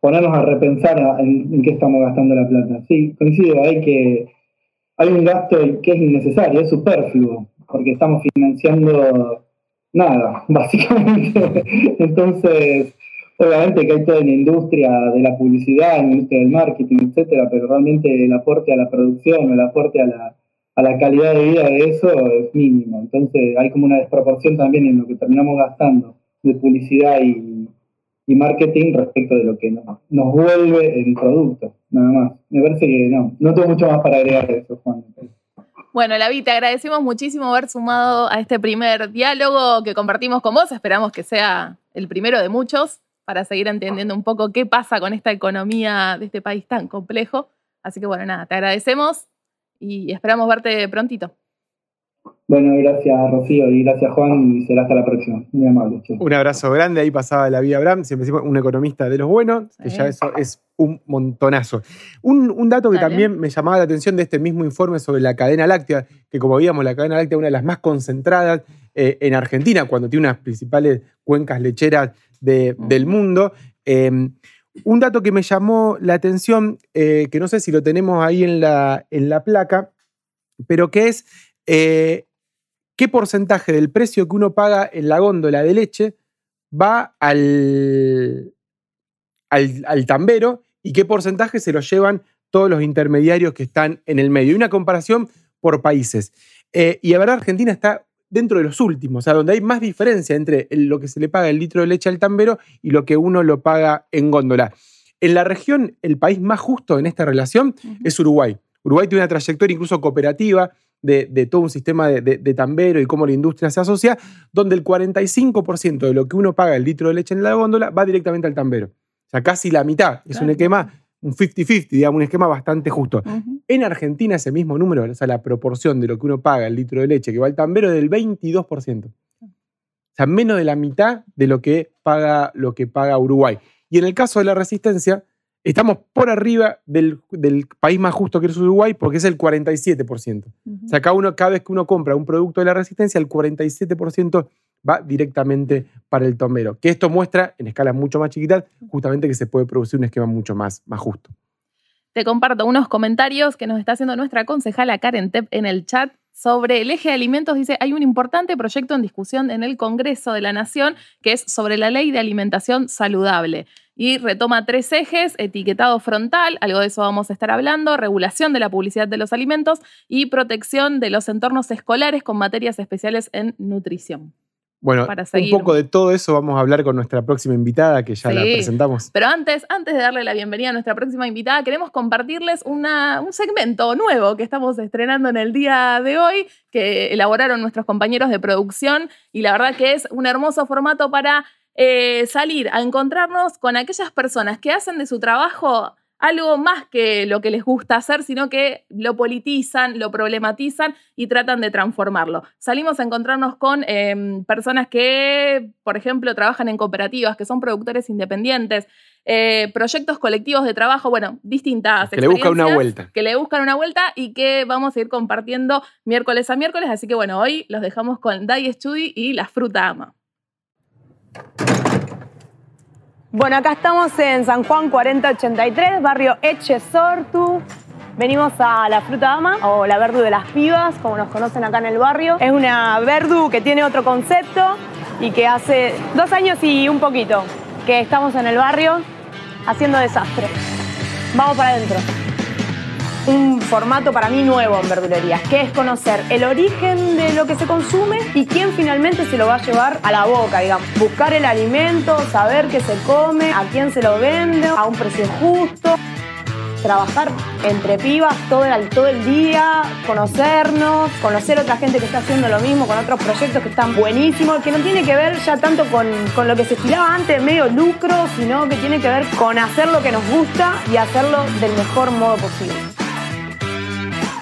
ponernos a repensar en, qué estamos gastando la plata. Sí, coincido, hay que hay un gasto que es innecesario, es superfluo, porque estamos financiando nada, básicamente. Entonces, obviamente que hay toda una industria de la publicidad, una industria del marketing, etcétera, pero realmente el aporte a la producción, el aporte a la, a la calidad de vida de eso es mínimo. Entonces, hay como una desproporción también en lo que terminamos gastando de publicidad y y marketing respecto de lo que nos, vuelve el producto, nada más. Me parece que no, no tengo mucho más para agregar eso, Juan. Bueno, Lavi, te agradecemos muchísimo haber sumado a este primer diálogo que compartimos con vos. Esperamos que sea el primero de muchos para seguir entendiendo un poco qué pasa con esta economía de este país tan complejo. Así que bueno, nada, te agradecemos y esperamos verte prontito. Bueno, gracias Rocío y gracias Juan y será hasta la próxima. Muy amable. che. Un abrazo grande, ahí pasaba la vida Abraham, siempre decimos un economista de los buenos, que ya eso es un montonazo. Un, un dato que Dale. también me llamaba la atención de este mismo informe sobre la cadena láctea, que como veíamos, la cadena láctea es una de las más concentradas eh, en Argentina, cuando tiene unas principales cuencas lecheras de- del mundo. Eh, un dato que me llamó la atención, eh, que no sé si lo tenemos ahí en la, en la placa, pero que es eh, qué porcentaje del precio que uno paga en la góndola de leche va al, al, al tambero y qué porcentaje se lo llevan todos los intermediarios que están en el medio. Y una comparación por países. Eh, y la verdad, Argentina está dentro de los últimos, o sea, donde hay más diferencia entre lo que se le paga el litro de leche al tambero y lo que uno lo paga en góndola. En la región, el país más justo en esta relación es Uruguay. Uruguay tiene una trayectoria incluso cooperativa de, de todo un sistema de, de- de tambero y cómo la industria se asocia, donde el 45% de lo que uno paga el litro de leche en la góndola va directamente al tambero. O sea, casi la mitad. Es un esquema, un 50-50, digamos, un esquema bastante justo. En Argentina ese mismo número, o sea, la proporción de lo que uno paga el litro de leche que va al tambero es del 22%. O sea, menos de la mitad de lo que paga, lo que paga Uruguay. Y en el caso de la resistencia, estamos por arriba del, del país más justo que es Uruguay porque es el 47%. O sea, cada, uno, cada vez que uno compra un producto de la resistencia, el 47% va directamente para el tombero. Que esto muestra, en escalas mucho más chiquitas, justamente que se puede producir un esquema mucho más, más justo. Te comparto unos comentarios que nos está haciendo nuestra concejala Karen Tepp en el chat sobre el eje de alimentos. Dice, hay un importante proyecto en discusión en el Congreso de la Nación que es sobre la ley de alimentación saludable. Y retoma tres ejes, etiquetado frontal, algo de eso vamos a estar hablando, regulación de la publicidad de los alimentos y protección de los entornos escolares con materias especiales en nutrición. Bueno, Para un poco de todo eso vamos a hablar con nuestra próxima invitada, que ya la presentamos. Pero antes, antes de darle la bienvenida a nuestra próxima invitada, queremos compartirles una- un segmento nuevo que estamos estrenando en el día de hoy, que elaboraron nuestros compañeros de producción y la verdad que es un hermoso formato para eh, salir a encontrarnos con aquellas personas que hacen de su trabajo algo más que lo que les gusta hacer, sino que lo politizan, lo problematizan y tratan de transformarlo. Salimos a encontrarnos con eh, personas que, por ejemplo, trabajan en cooperativas, que son productores independientes, eh, proyectos colectivos de trabajo, bueno, distintas. Que le buscan una vuelta. Que le buscan una vuelta y que vamos a ir compartiendo miércoles a miércoles. Así que bueno, hoy los dejamos con Dai Studi y La Fruta Ama. Bueno, acá estamos en San Juan 4083, barrio Echesortu. Venimos a la fruta dama o la verdu de las pibas, como nos conocen acá en el barrio. Es una verdu que tiene otro concepto y que hace dos años y un poquito que estamos en el barrio haciendo desastre. Vamos para adentro. Un formato para mí nuevo en verdulerías, que es conocer el origen de lo que se consume y quién finalmente se lo va a llevar a la boca, digamos. Buscar el alimento, saber qué se come, a quién se lo vende, a un precio justo. Trabajar entre pibas todo el, todo el día, conocernos, conocer otra gente que está haciendo lo mismo con otros proyectos que están buenísimos, que no tiene que ver ya tanto con, con lo que se estilaba antes, medio lucro, sino que tiene que ver con hacer lo que nos gusta y hacerlo del mejor modo posible.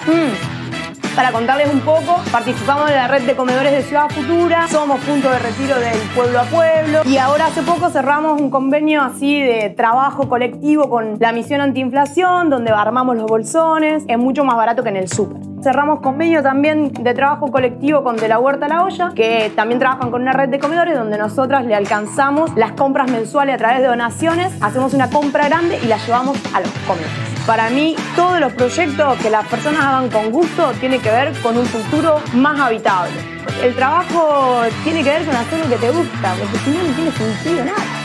Mm. Para contarles un poco, participamos de la red de comedores de Ciudad Futura, somos punto de retiro del pueblo a pueblo y ahora hace poco cerramos un convenio así de trabajo colectivo con la misión antiinflación, donde armamos los bolsones, es mucho más barato que en el súper. Cerramos convenio también de trabajo colectivo con De la Huerta a la Olla, que también trabajan con una red de comedores donde nosotras le alcanzamos las compras mensuales a través de donaciones, hacemos una compra grande y la llevamos a los comedores. Para mí, todos los proyectos que las personas hagan con gusto tiene que ver con un futuro más habitable. El trabajo tiene que ver con hacer lo que te gusta, porque si no, no tiene sentido nada.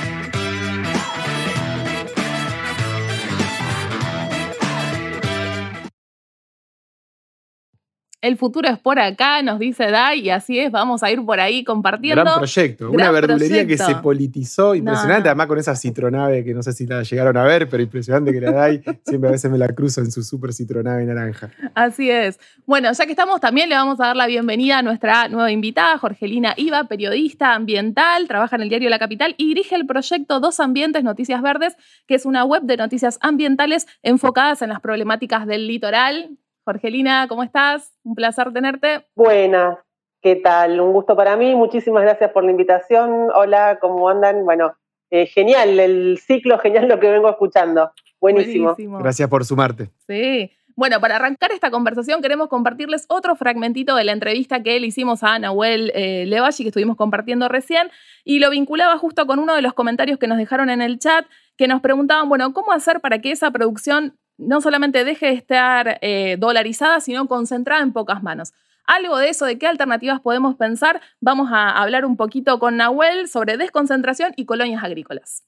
El futuro es por acá, nos dice Dai, y así es, vamos a ir por ahí compartiendo. Gran proyecto. Gran una verdulería que se politizó impresionante, No. además con esa citronave que no sé si la llegaron a ver, pero impresionante que la dais. Siempre a veces me la cruzo en su super citronave naranja. Así es. Bueno, ya que estamos, también le vamos a dar la bienvenida a nuestra nueva invitada, Jorgelina Iba, periodista ambiental, trabaja en el diario La Capital y dirige el proyecto Dos Ambientes Noticias Verdes, que es una web de noticias ambientales enfocadas en las problemáticas del litoral. Jorgelina, ¿cómo estás? Un placer tenerte. Buenas, ¿qué tal? Un gusto para mí. Muchísimas gracias por la invitación. Hola, ¿cómo andan? Bueno, eh, genial, el ciclo, genial lo que vengo escuchando. Buenísimo. Buenísimo. Gracias por sumarte. Sí. Bueno, para arrancar esta conversación queremos compartirles otro fragmentito de la entrevista que le hicimos a Nahuel eh, Levashi, que estuvimos compartiendo recién, y lo vinculaba justo con uno de los comentarios que nos dejaron en el chat, que nos preguntaban, bueno, ¿cómo hacer para que esa producción no solamente deje de estar eh, dolarizada, sino concentrada en pocas manos? Algo de eso, de qué alternativas podemos pensar, vamos a hablar un poquito con Nahuel sobre desconcentración y colonias agrícolas.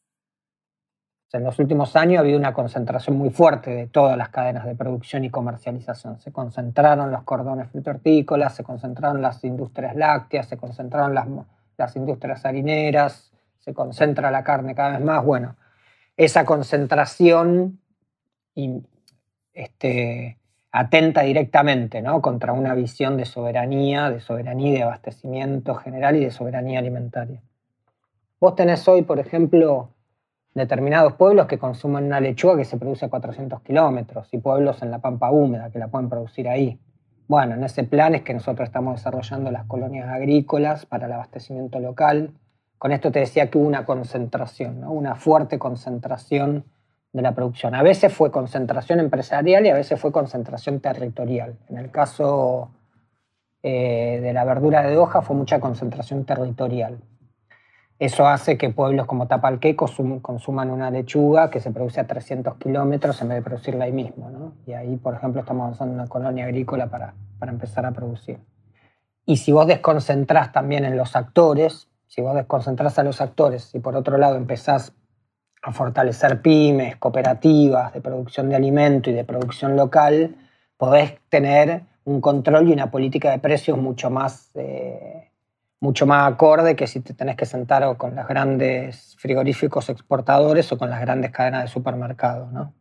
En los últimos años ha habido una concentración muy fuerte de todas las cadenas de producción y comercialización. Se concentraron los cordones frutortícolas, se concentraron las industrias lácteas, se concentraron las, las industrias harineras, se concentra la carne cada vez más. Bueno, esa concentración este, atenta directamente ¿no? contra una visión de soberanía, de soberanía de abastecimiento general y de soberanía alimentaria. Vos tenés hoy, por ejemplo, determinados pueblos que consumen una lechuga que se produce a 400 kilómetros y pueblos en la pampa húmeda que la pueden producir ahí. Bueno, en ese plan es que nosotros estamos desarrollando las colonias agrícolas para el abastecimiento local. Con esto te decía que hubo una concentración, una fuerte concentración de la producción. A veces fue concentración empresarial y a veces fue concentración territorial. En el caso eh, de la verdura de hoja fue mucha concentración territorial. Eso hace que pueblos como Tapalqué consuman una lechuga que se produce a 300 kilómetros en vez de producirla ahí mismo. Y ahí, por ejemplo, estamos avanzando en una colonia agrícola para, para empezar a producir. Y si vos desconcentrás también en los actores, si vos desconcentrás a los actores y por otro lado empezás a fortalecer pymes, cooperativas de producción de alimento y de producción local, podés tener un control y una política de precios mucho más eh, mucho más acorde que si te tenés que sentar con los grandes frigoríficos exportadores o con las grandes cadenas de supermercados, ¿no?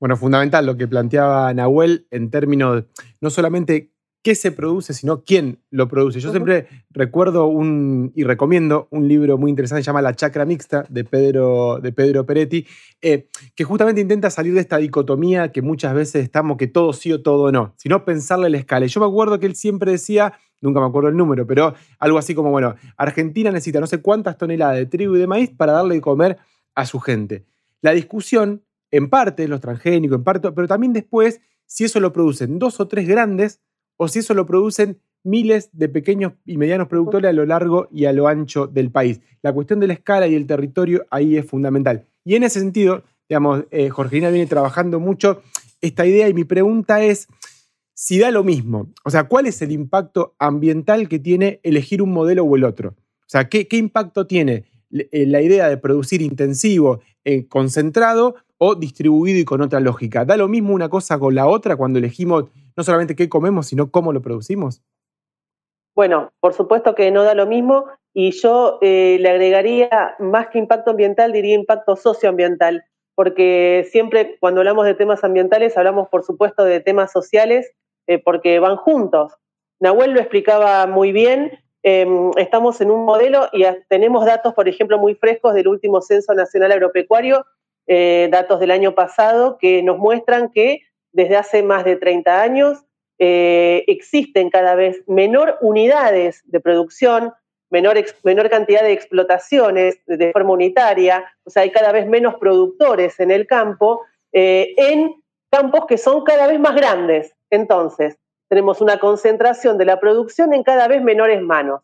Bueno, fundamental lo que planteaba Nahuel en términos no solamente qué se produce, sino quién lo produce. Yo siempre recuerdo un, y recomiendo un libro muy interesante, se llama La Chacra Mixta, de Pedro, de Pedro Peretti, eh, que justamente intenta salir de esta dicotomía que muchas veces estamos, que todo sí o todo no, sino pensarle la escala. Y yo me acuerdo que él siempre decía, nunca me acuerdo el número, pero algo así como, bueno, Argentina necesita no sé cuántas toneladas de trigo y de maíz para darle de comer a su gente. La discusión, en parte, los transgénicos, en parte, pero también después, si eso lo producen dos o tres grandes, o si eso lo producen miles de pequeños y medianos productores a lo largo y a lo ancho del país. La cuestión de la escala y el territorio ahí es fundamental. Y en ese sentido, digamos, eh, viene trabajando mucho esta idea y mi pregunta es si da lo mismo. O sea, ¿cuál es el impacto ambiental que tiene elegir un modelo o el otro? O sea, ¿qué, impacto tiene eh, la idea de producir intensivo, eh, concentrado o distribuido y con otra lógica? ¿Da lo mismo una cosa con la otra cuando elegimos no solamente qué comemos, sino cómo lo producimos? Bueno, por supuesto que no da lo mismo y yo eh, le agregaría más que impacto ambiental, diría impacto socioambiental, porque siempre cuando hablamos de temas ambientales hablamos por supuesto de temas sociales eh, porque van juntos. Nahuel lo explicaba muy bien, em, estamos en un modelo y tenemos datos, por ejemplo, muy frescos del último Censo Nacional Agropecuario eh, datos del año pasado que nos muestran que desde hace más de 30 años eh, existen cada vez menor unidades de producción, menor, cantidad de explotaciones de forma unitaria, o sea, hay cada vez menos productores en el campo, eh, en campos que son cada vez más grandes. Entonces, tenemos una concentración de la producción en cada vez menores manos.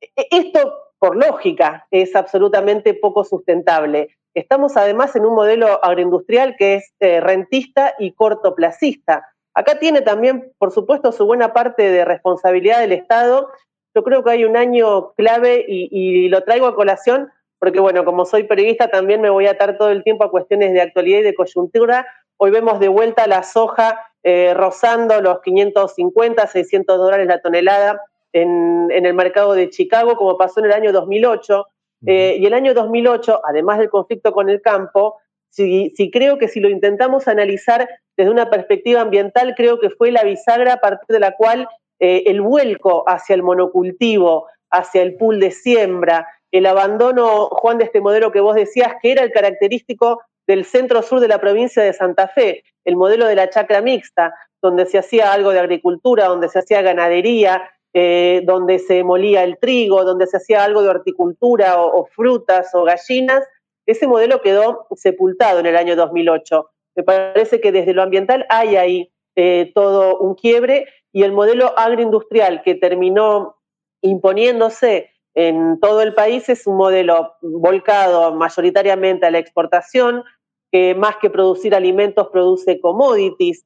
E, esto, por lógica, es absolutamente poco sustentable. Estamos además en un modelo agroindustrial que es eh, rentista y cortoplacista. Acá tiene también, por supuesto, su buena parte de responsabilidad del Estado. Yo creo que hay un año clave y, lo traigo a colación porque, bueno, como soy periodista, también me voy a atar todo el tiempo a cuestiones de actualidad y de coyuntura. Hoy vemos de vuelta la soja eh, rozando los 550, 600 dólares la tonelada en, en, el mercado de Chicago, como pasó en el año 2008. Eh, y el año 2008, además del conflicto con el campo, si, creo que si lo intentamos analizar desde una perspectiva ambiental, creo que fue la bisagra a partir de la cual eh, el vuelco hacia el monocultivo, hacia el pool de siembra, el abandono, Juan, de este modelo que vos decías, que era el característico del centro-sur de la provincia de Santa Fe, el modelo de la chacra mixta, donde se hacía algo de agricultura, donde se hacía ganadería, eh, donde se molía el trigo, donde se hacía algo de horticultura o, frutas o gallinas, ese modelo quedó sepultado en el año 2008. Me parece que desde lo ambiental hay ahí eh, todo un quiebre y el modelo agroindustrial que terminó imponiéndose en todo el país es un modelo volcado mayoritariamente a la exportación, que más que producir alimentos produce commodities.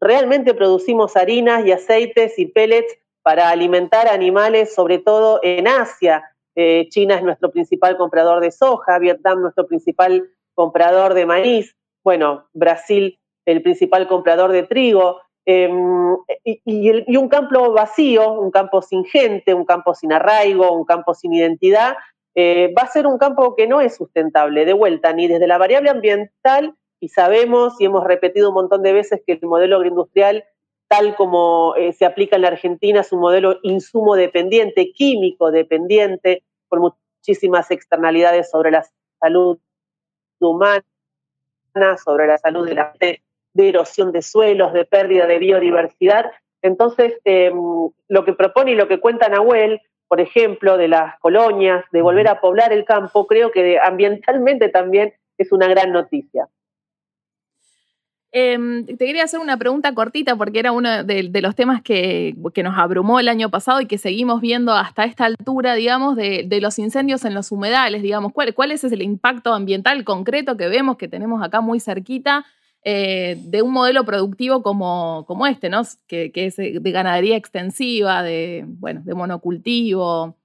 Realmente producimos harinas y aceites y pellets para alimentar animales, sobre todo en Asia. Eh, China es nuestro principal comprador de soja, Vietnam nuestro principal comprador de maíz, bueno, Brasil el principal comprador de trigo, em, y, un campo vacío, un campo sin gente, un campo sin arraigo, un campo sin identidad, eh, va a ser un campo que no es sustentable, de vuelta, ni desde la variable ambiental, y sabemos y hemos repetido un montón de veces que el modelo agroindustrial tal como eh, se aplica en la Argentina, es un modelo insumo dependiente, químico dependiente, con muchísimas externalidades sobre la salud humana, sobre la salud de la de erosión de suelos, de pérdida de biodiversidad. Entonces, em, lo que propone y lo que cuenta Nahuel, por ejemplo, de las colonias, de volver a poblar el campo, creo que ambientalmente también es una gran noticia. Em, te quería hacer una pregunta cortita porque era uno de, los temas que, nos abrumó el año pasado y que seguimos viendo hasta esta altura, digamos, de, los incendios en los humedales, digamos. ¿Cuál, ¿Cuál, es el impacto ambiental concreto que vemos, que tenemos acá muy cerquita, eh, de un modelo productivo como, como este, ¿no? Que, es de ganadería extensiva, de, bueno, de monocultivo?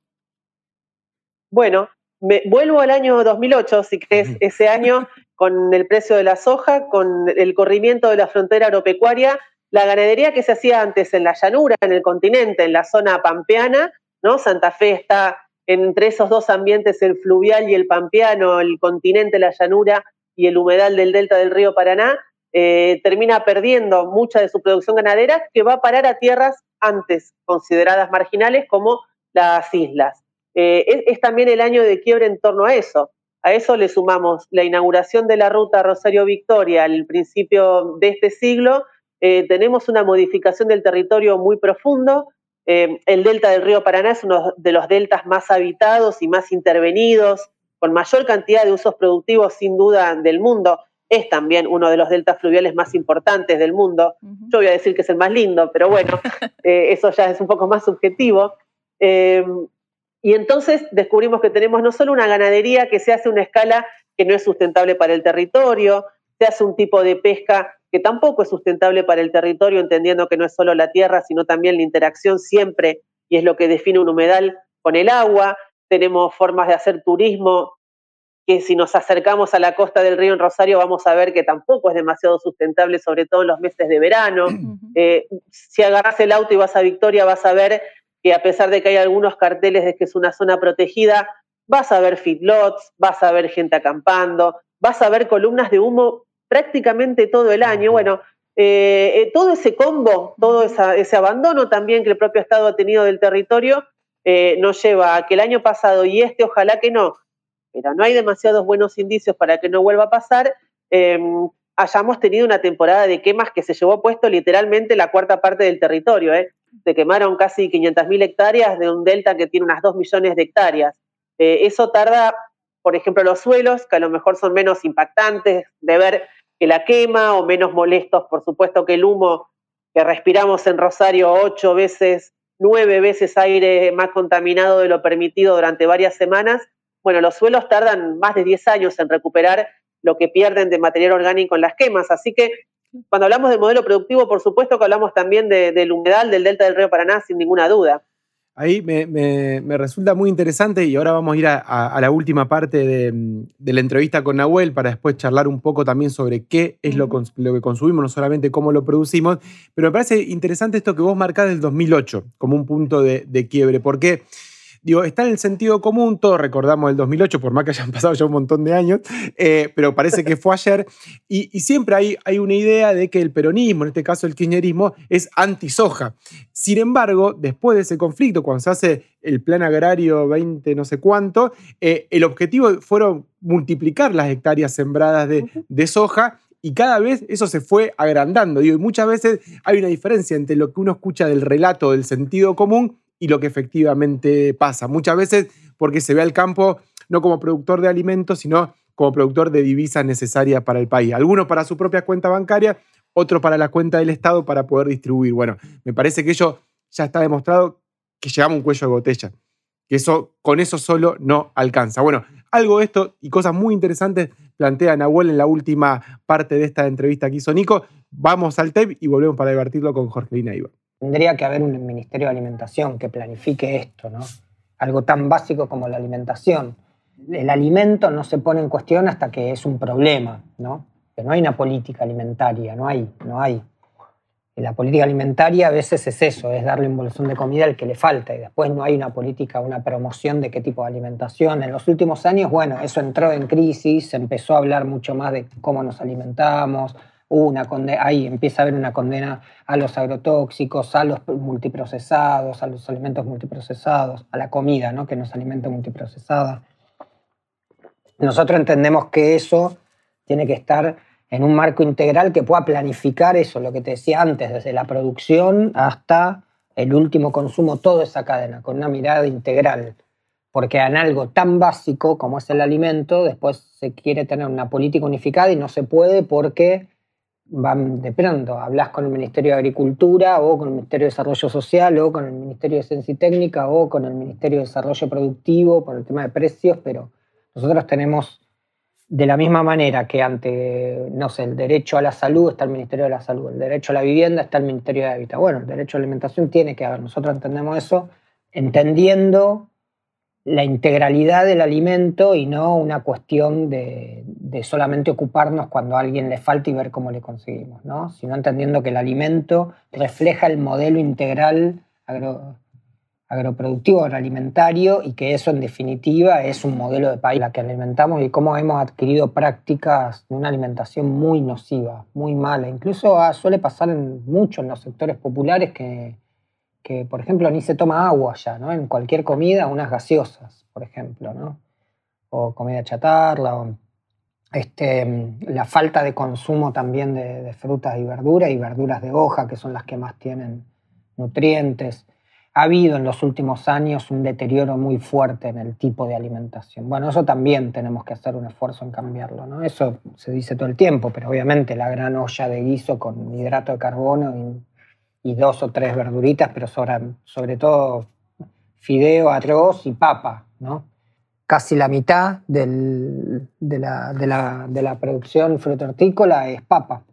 Bueno, me, vuelvo al año 2008, si crees, ese año con el precio de la soja, con el corrimiento de la frontera agropecuaria, la ganadería que se hacía antes en la llanura, en el continente, en la zona pampeana, ¿no? Santa Fe está entre esos dos ambientes, el fluvial y el pampeano, el continente, la llanura y el humedal del delta del río Paraná, eh, termina perdiendo mucha de su producción ganadera que va a parar a tierras antes consideradas marginales como las islas. Eh, es, también el año de quiebre en torno a eso. A eso le sumamos la inauguración de la ruta Rosario Victoria al principio de este siglo. Eh, tenemos una modificación del territorio muy profundo. Eh, el delta del río Paraná es uno de los deltas más habitados y más intervenidos, con mayor cantidad de usos productivos sin duda del mundo. Es también uno de los deltas fluviales más importantes del mundo. Yo voy a decir que es el más lindo, pero bueno, eh, eso ya es un poco más subjetivo. Y entonces descubrimos que tenemos no solo una ganadería que se hace a una escala que no es sustentable para el territorio, se hace un tipo de pesca que tampoco es sustentable para el territorio, entendiendo que no es solo la tierra, sino también la interacción siempre, y es lo que define un humedal con el agua. Tenemos formas de hacer turismo que si nos acercamos a la costa del río en Rosario vamos a ver que tampoco es demasiado sustentable, sobre todo en los meses de verano. Eh, si agarras el auto y vas a Victoria vas a ver que a pesar de que hay algunos carteles de que es una zona protegida, vas a ver feedlots, vas a ver gente acampando, vas a ver columnas de humo prácticamente todo el año. Bueno, eh, eh, todo ese combo, todo ese abandono también que el propio Estado ha tenido del territorio, eh, nos lleva a que el año pasado y este ojalá que no, pero no hay demasiados buenos indicios para que no vuelva a pasar, em, hayamos tenido una temporada de quemas que se llevó puesto literalmente la cuarta parte del territorio. ¿eh? Se quemaron casi 500.000 hectáreas de un delta que tiene unas 2 millones de hectáreas. Eh, eso tarda, por ejemplo, los suelos, que a lo mejor son menos impactantes de ver que la quema o menos molestos, por supuesto, que el humo que respiramos en Rosario ocho veces, nueve veces aire más contaminado de lo permitido durante varias semanas. Bueno, los suelos tardan más de 10 años en recuperar lo que pierden de material orgánico en las quemas. Así que cuando hablamos de modelo productivo, por supuesto que hablamos también del humedal del delta del río Paraná, sin ninguna duda. Ahí me, resulta muy interesante y ahora vamos a ir a, la última parte de, la entrevista con Nahuel para después charlar un poco también sobre qué es lo, que consumimos, no solamente cómo lo producimos, pero me parece interesante esto que vos marcás del 2008 como un punto de, de quiebre, porque Digo, está en el sentido común, todos recordamos el 2008, por más que hayan pasado ya un montón de años, eh, pero parece que fue ayer, y, y, siempre hay, hay una idea de que el peronismo, en este caso el kirchnerismo, es anti-soja. Sin embargo, después de ese conflicto, cuando se hace el plan agrario 20 no sé cuánto, eh, el objetivo fueron multiplicar las hectáreas sembradas de, de soja, y cada vez eso se fue agrandando. y muchas veces hay una diferencia entre lo que uno escucha del relato del sentido común y lo que efectivamente pasa. Muchas veces porque se ve al campo no como productor de alimentos, sino como productor de divisas necesarias para el país. Algunos para su propia cuenta bancaria, otros para la cuenta del Estado para poder distribuir. Bueno, me parece que ello ya está demostrado que llegamos a un cuello de botella, que eso, con eso solo no alcanza. Bueno, algo de esto y cosas muy interesantes plantea Nahuel en la última parte de esta entrevista que hizo Nico. Vamos al tape y volvemos para divertirlo con Jorgelina Iba. Tendría que haber un Ministerio de Alimentación que planifique esto, ¿no? Algo tan básico como la alimentación. El alimento no se pone en cuestión hasta que es un problema, ¿no? Que no hay una política alimentaria, no hay, no hay. la política alimentaria a veces es eso, es darle un de comida al que le falta y después no hay una política, una promoción de qué tipo de alimentación. En los últimos años, bueno, eso entró en crisis, se empezó a hablar mucho más de cómo nos alimentamos, una condena, ahí empieza a haber una condena a los agrotóxicos, a los multiprocesados, a los alimentos multiprocesados, a la comida, ¿no? que no es alimento multiprocesada. Nosotros entendemos que eso tiene que estar en un marco integral que pueda planificar eso, lo que te decía antes, desde la producción hasta el último consumo, toda esa cadena, con una mirada integral. Porque en algo tan básico como es el alimento, después se quiere tener una política unificada y no se puede porque van de pronto, hablas con el Ministerio de Agricultura o con el Ministerio de Desarrollo Social o con el Ministerio de Ciencia y Técnica o con el Ministerio de Desarrollo Productivo por el tema de precios, pero nosotros tenemos de la misma manera que ante, no sé, el derecho a la salud está el Ministerio de la Salud, el derecho a la vivienda está el Ministerio de Hábitat. Bueno, el derecho a la alimentación tiene que haber, nosotros entendemos eso entendiendo la integralidad del alimento y no una cuestión de, solamente ocuparnos cuando a alguien le falta y ver cómo le conseguimos, ¿no? sino entendiendo que el alimento refleja el modelo integral agroproductivo, agroalimentario y que eso en definitiva es un modelo de país la que alimentamos y cómo hemos adquirido prácticas de una alimentación muy nociva, muy mala. Incluso ah, suele pasar en, mucho en los sectores populares que que, por ejemplo, ni se toma agua ya, ¿no? En cualquier comida, unas gaseosas, por ejemplo, ¿no? O comida chatarra, o este, la falta de consumo también de, frutas y verduras, y verduras de hoja, que son las que más tienen nutrientes. Ha habido en los últimos años un deterioro muy fuerte en el tipo de alimentación. Bueno, eso también tenemos que hacer un esfuerzo en cambiarlo, ¿no? Eso se dice todo el tiempo, pero obviamente la gran olla de guiso con hidrato de carbono y y dos o tres verduritas, pero sobre, sobre todo fideo, arroz y papa, ¿no? Casi la mitad del, de, la, de, la, de, la, producción fruto-hortícola es papa.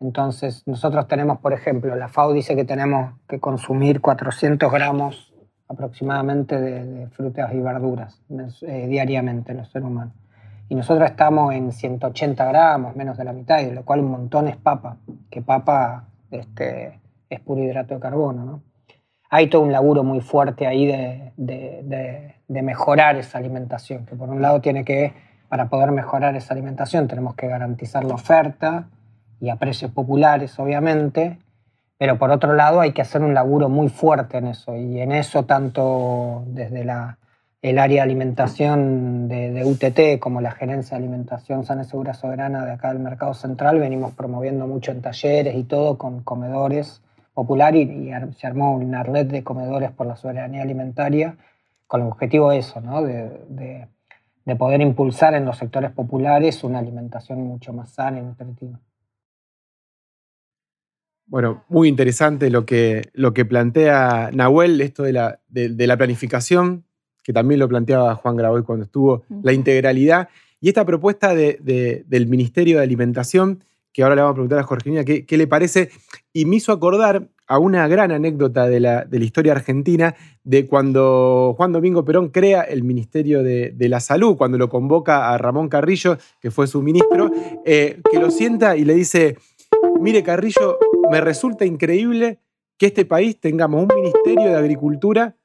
Entonces, nosotros tenemos, por ejemplo, la FAO dice que tenemos que consumir 400 gramos aproximadamente de, frutas y verduras eh, diariamente en los seres humanos. Y nosotros estamos en 180 gramos, menos de la mitad, y de lo cual un montón es papa, que papa este, es puro hidrato de carbono. ¿no? Hay todo un laburo muy fuerte ahí de, de, mejorar esa alimentación, que por un lado tiene que, para poder mejorar esa alimentación, tenemos que garantizar la oferta y a precios populares, obviamente, pero por otro lado hay que hacer un laburo muy fuerte en eso, y en eso tanto desde la el área de alimentación de, UTT, como la Gerencia de Alimentación Sana y Segura Soberana de acá del Mercado Central, venimos promoviendo mucho en talleres y todo con comedores populares y, se armó una red de comedores por la soberanía alimentaria con el objetivo de eso, ¿no? de, de poder impulsar en los sectores populares una alimentación mucho más sana y nutritiva. Bueno, muy interesante lo que, lo que plantea Nahuel, esto de la, de la planificación que también lo planteaba Juan Graboy cuando estuvo, la integralidad y esta propuesta del Ministerio de Alimentación, que ahora le vamos a preguntar a Jorgina qué, qué le parece, y me hizo acordar a una gran anécdota de la, de la, historia argentina de cuando Juan Domingo Perón crea el Ministerio de, la Salud, cuando lo convoca a Ramón Carrillo, que fue su ministro, eh, que lo sienta y le dice, mire Carrillo, me resulta increíble que este país tengamos un Ministerio de Agricultura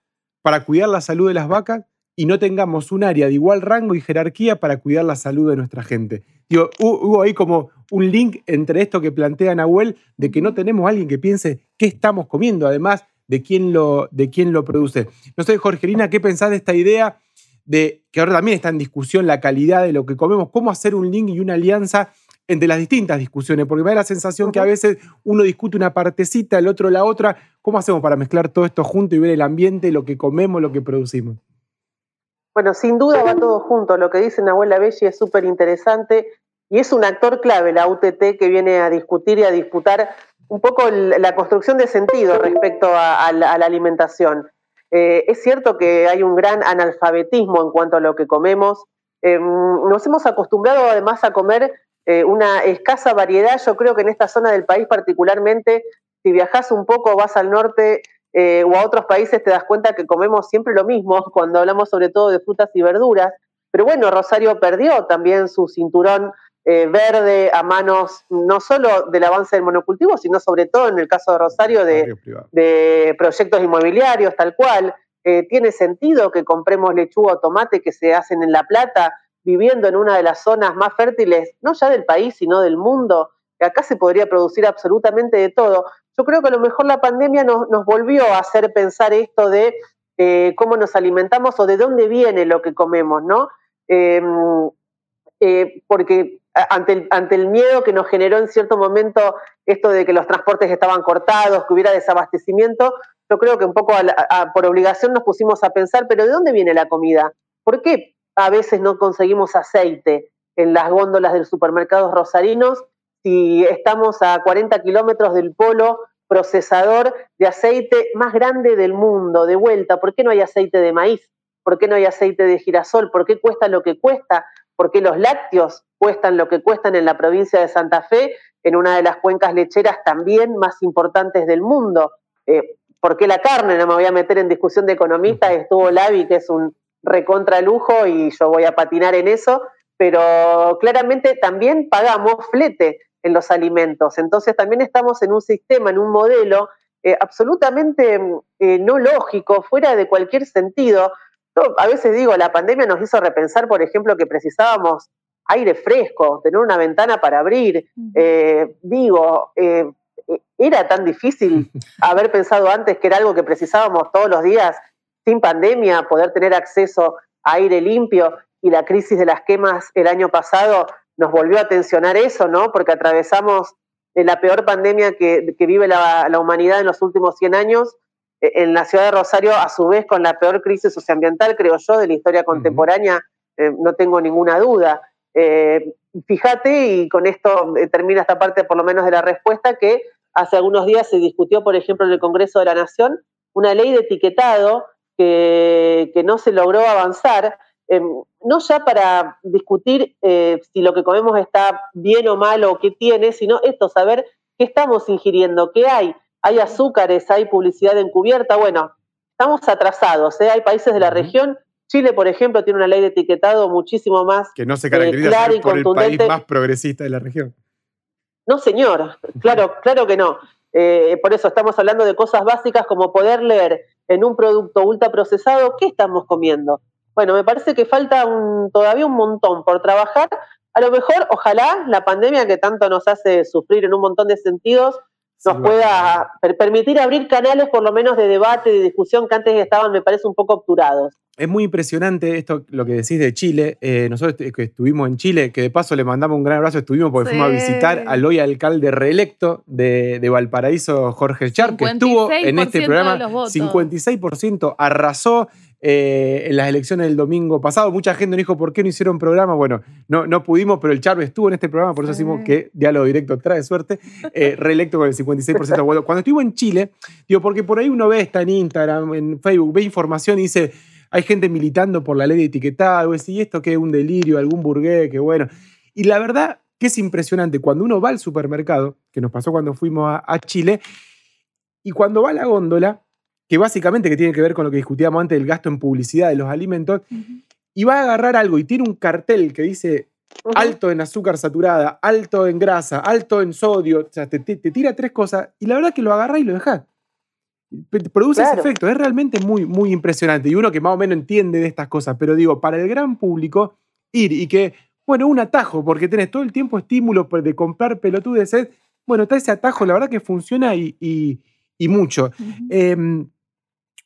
para cuidar la salud de las vacas y no tengamos un área de igual rango y jerarquía para cuidar la salud de nuestra gente. Digo, hubo ahí como un link entre esto que plantea Nahuel de que no tenemos a alguien que piense qué estamos comiendo, además de quién lo, de quién lo produce. No sé, Jorgelina, ¿qué pensás de esta idea de que ahora también está en discusión la calidad de lo que comemos? ¿Cómo hacer un link y una alianza entre las distintas discusiones? Porque me da la sensación que a veces uno discute una partecita, el otro la otra. ¿Cómo hacemos para mezclar todo esto junto y ver el ambiente, lo que comemos, lo que producimos? Bueno, sin duda va todo junto. Lo que dice Nahuel Belli es súper interesante y es un actor clave, la UTT, que viene a discutir y a disputar un poco la construcción de sentido respecto a, la, alimentación. Eh, es cierto que hay un gran analfabetismo en cuanto a lo que comemos. Em, nos hemos acostumbrado además a comer eh, una escasa variedad. Yo creo que en esta zona del país particularmente, si viajas un poco, vas al norte, eh, o a otros países te das cuenta que comemos siempre lo mismo cuando hablamos sobre todo de frutas y verduras. Pero bueno, Rosario perdió también su cinturón eh, verde a manos no solo del avance del monocultivo, sino sobre todo en el caso de Rosario de, proyectos inmobiliarios, tal cual. Eh, tiene sentido que compremos lechuga o tomate que se hacen en La Plata, viviendo en una de las zonas más fértiles, no ya del país, sino del mundo. que Acá se podría producir absolutamente de todo yo creo que a lo mejor la pandemia nos, volvió a hacer pensar esto de eh, cómo nos alimentamos o de dónde viene lo que comemos, ¿no? Em, eh, porque ante el, ante el miedo que nos generó en cierto momento esto de que los transportes estaban cortados, que hubiera desabastecimiento, yo creo que un poco por obligación nos pusimos a pensar, pero ¿de dónde viene la comida? ¿Por qué a veces no conseguimos aceite en las góndolas de los supermercados rosarinos si estamos a 40 kilómetros del polo procesador de aceite más grande del mundo, de vuelta. ¿Por qué no hay aceite de maíz? ¿Por qué no hay aceite de girasol? ¿Por qué cuesta lo que cuesta? ¿Por qué los lácteos cuestan lo que cuestan en la provincia de Santa Fe, en una de las cuencas lecheras también más importantes del mundo? Eh, ¿Por qué la carne? No me voy a meter en discusión de economistas, estuvo Lavi, que es un recontralujo, y yo voy a patinar en eso, pero claramente también pagamos flete en los alimentos. Entonces también estamos en un sistema, en un modelo eh, absolutamente eh, no lógico, fuera de cualquier sentido. Yo a veces digo, la pandemia nos hizo repensar, por ejemplo, que precisábamos aire fresco, tener una ventana para abrir. Eh, digo, era tan difícil haber pensado antes que era algo que precisábamos todos los días sin pandemia, poder tener acceso a aire limpio y la crisis de las quemas el año pasado nos volvió a tensionar eso, ¿no? Porque atravesamos eh, la peor pandemia que, vive la, humanidad en los últimos 100 años, eh, en la ciudad de Rosario, a su vez con la peor crisis socioambiental, creo yo, de la historia contemporánea, eh, no tengo ninguna duda. fíjate, y con esto termina esta parte por lo menos de la respuesta, que hace algunos días se discutió, por ejemplo, en el Congreso de la Nación, una ley de etiquetado que, que no se logró avanzar, Em, no ya para discutir eh, si lo que comemos está bien o mal o qué tiene, sino esto, saber qué estamos ingiriendo, qué hay. Hay azúcares, hay publicidad encubierta. Bueno, estamos atrasados. ¿eh? Hay países de la región. Chile, por ejemplo, tiene una ley de etiquetado muchísimo más que no se caracteriza clara y por contundente. el país más progresista de la región. No, señor. Claro, claro que no. Eh, por eso estamos hablando de cosas básicas como poder leer en un producto ultraprocesado qué estamos comiendo. Bueno, me parece que falta todavía un montón por trabajar. A lo mejor, ojalá, la pandemia que tanto nos hace sufrir en un montón de sentidos, nos pueda permitir abrir canales por lo menos de debate, de discusión que antes estaban, me parece, un poco obturados. Es muy impresionante esto, lo que decís de Chile. Eh, nosotros que estuvimos en Chile, que de paso le mandamos un gran abrazo, estuvimos porque fuimos a visitar al hoy alcalde reelecto de, Valparaíso, Jorge Char, que estuvo en este programa. 56% arrasó. Eh, en las elecciones del domingo pasado. Mucha gente nos dijo, ¿por qué no hicieron programa? Bueno, no, no pudimos, pero el Charo estuvo en este programa, por eso decimos que diálogo directo trae suerte. Eh, reelecto con el 56% de. Cuando estuvo en Chile, digo, porque por ahí uno ve, está en Instagram, en Facebook, ve información y dice, hay gente militando por la ley de etiquetado, y esto que es un delirio, algún burgués, que bueno. Y la verdad que es impresionante, cuando uno va al supermercado, que nos pasó cuando fuimos a, a Chile, y cuando va a la góndola, que básicamente que tiene que ver con lo que discutíamos antes del gasto en publicidad de los alimentos, y va a agarrar algo y tiene un cartel que dice alto en azúcar saturada, alto en grasa, alto en sodio, o sea, te, tira tres cosas, y la verdad que lo agarra y lo deja. Produce ese efecto, es realmente muy, muy impresionante. Y uno que más o menos entiende de estas cosas, pero digo, para el gran público, ir y que, bueno, un atajo, porque tenés todo el tiempo estímulo de comprar pelotudeces, bueno, está ese atajo, la verdad que funciona y, mucho. Em,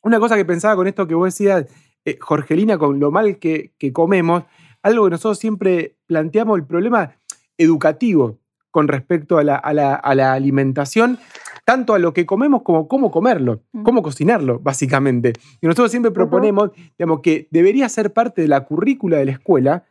una cosa que pensaba con esto que vos decías, eh, Jorgelina, con lo mal que, comemos, algo que nosotros siempre planteamos, el problema educativo con respecto a la, alimentación, tanto a lo que comemos como cómo comerlo, cómo cocinarlo, básicamente. Y nosotros siempre proponemos, digamos, que debería ser parte de la currícula de la escuela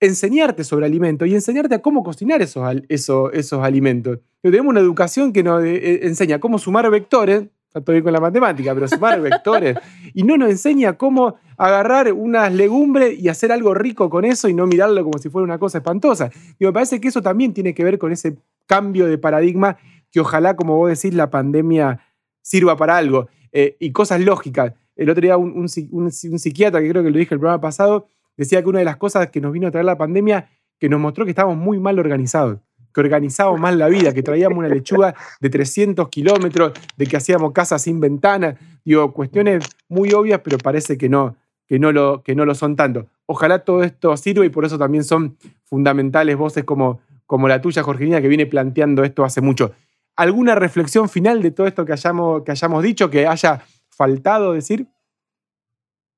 enseñarte sobre alimentos y enseñarte a cómo cocinar esos, esos, esos alimentos. tenemos una educación que nos eh, eh, enseña cómo sumar vectores, está bien con la matemática, pero sumar vectores, y no nos enseña cómo agarrar unas legumbres y hacer algo rico con eso y no mirarlo como si fuera una cosa espantosa. Y me parece que eso también tiene que ver con ese cambio de paradigma que ojalá, como vos decís, la pandemia sirva para algo. Eh, y cosas lógicas. El otro día un, psiquiatra, que creo que lo dije el programa pasado, decía que una de las cosas que nos vino a traer la pandemia, que nos mostró que estábamos muy mal organizados que organizábamos mal la vida, que traíamos una lechuga de 300 kilómetros, de que hacíamos casas sin ventanas, digo, cuestiones muy obvias, pero parece que no, que no, lo, que no lo son tanto. Ojalá todo esto sirva y por eso también son fundamentales voces como, como la tuya, Jorgelina, que viene planteando esto hace mucho. ¿Alguna reflexión final de todo esto que hayamos, que hayamos dicho, que haya faltado decir?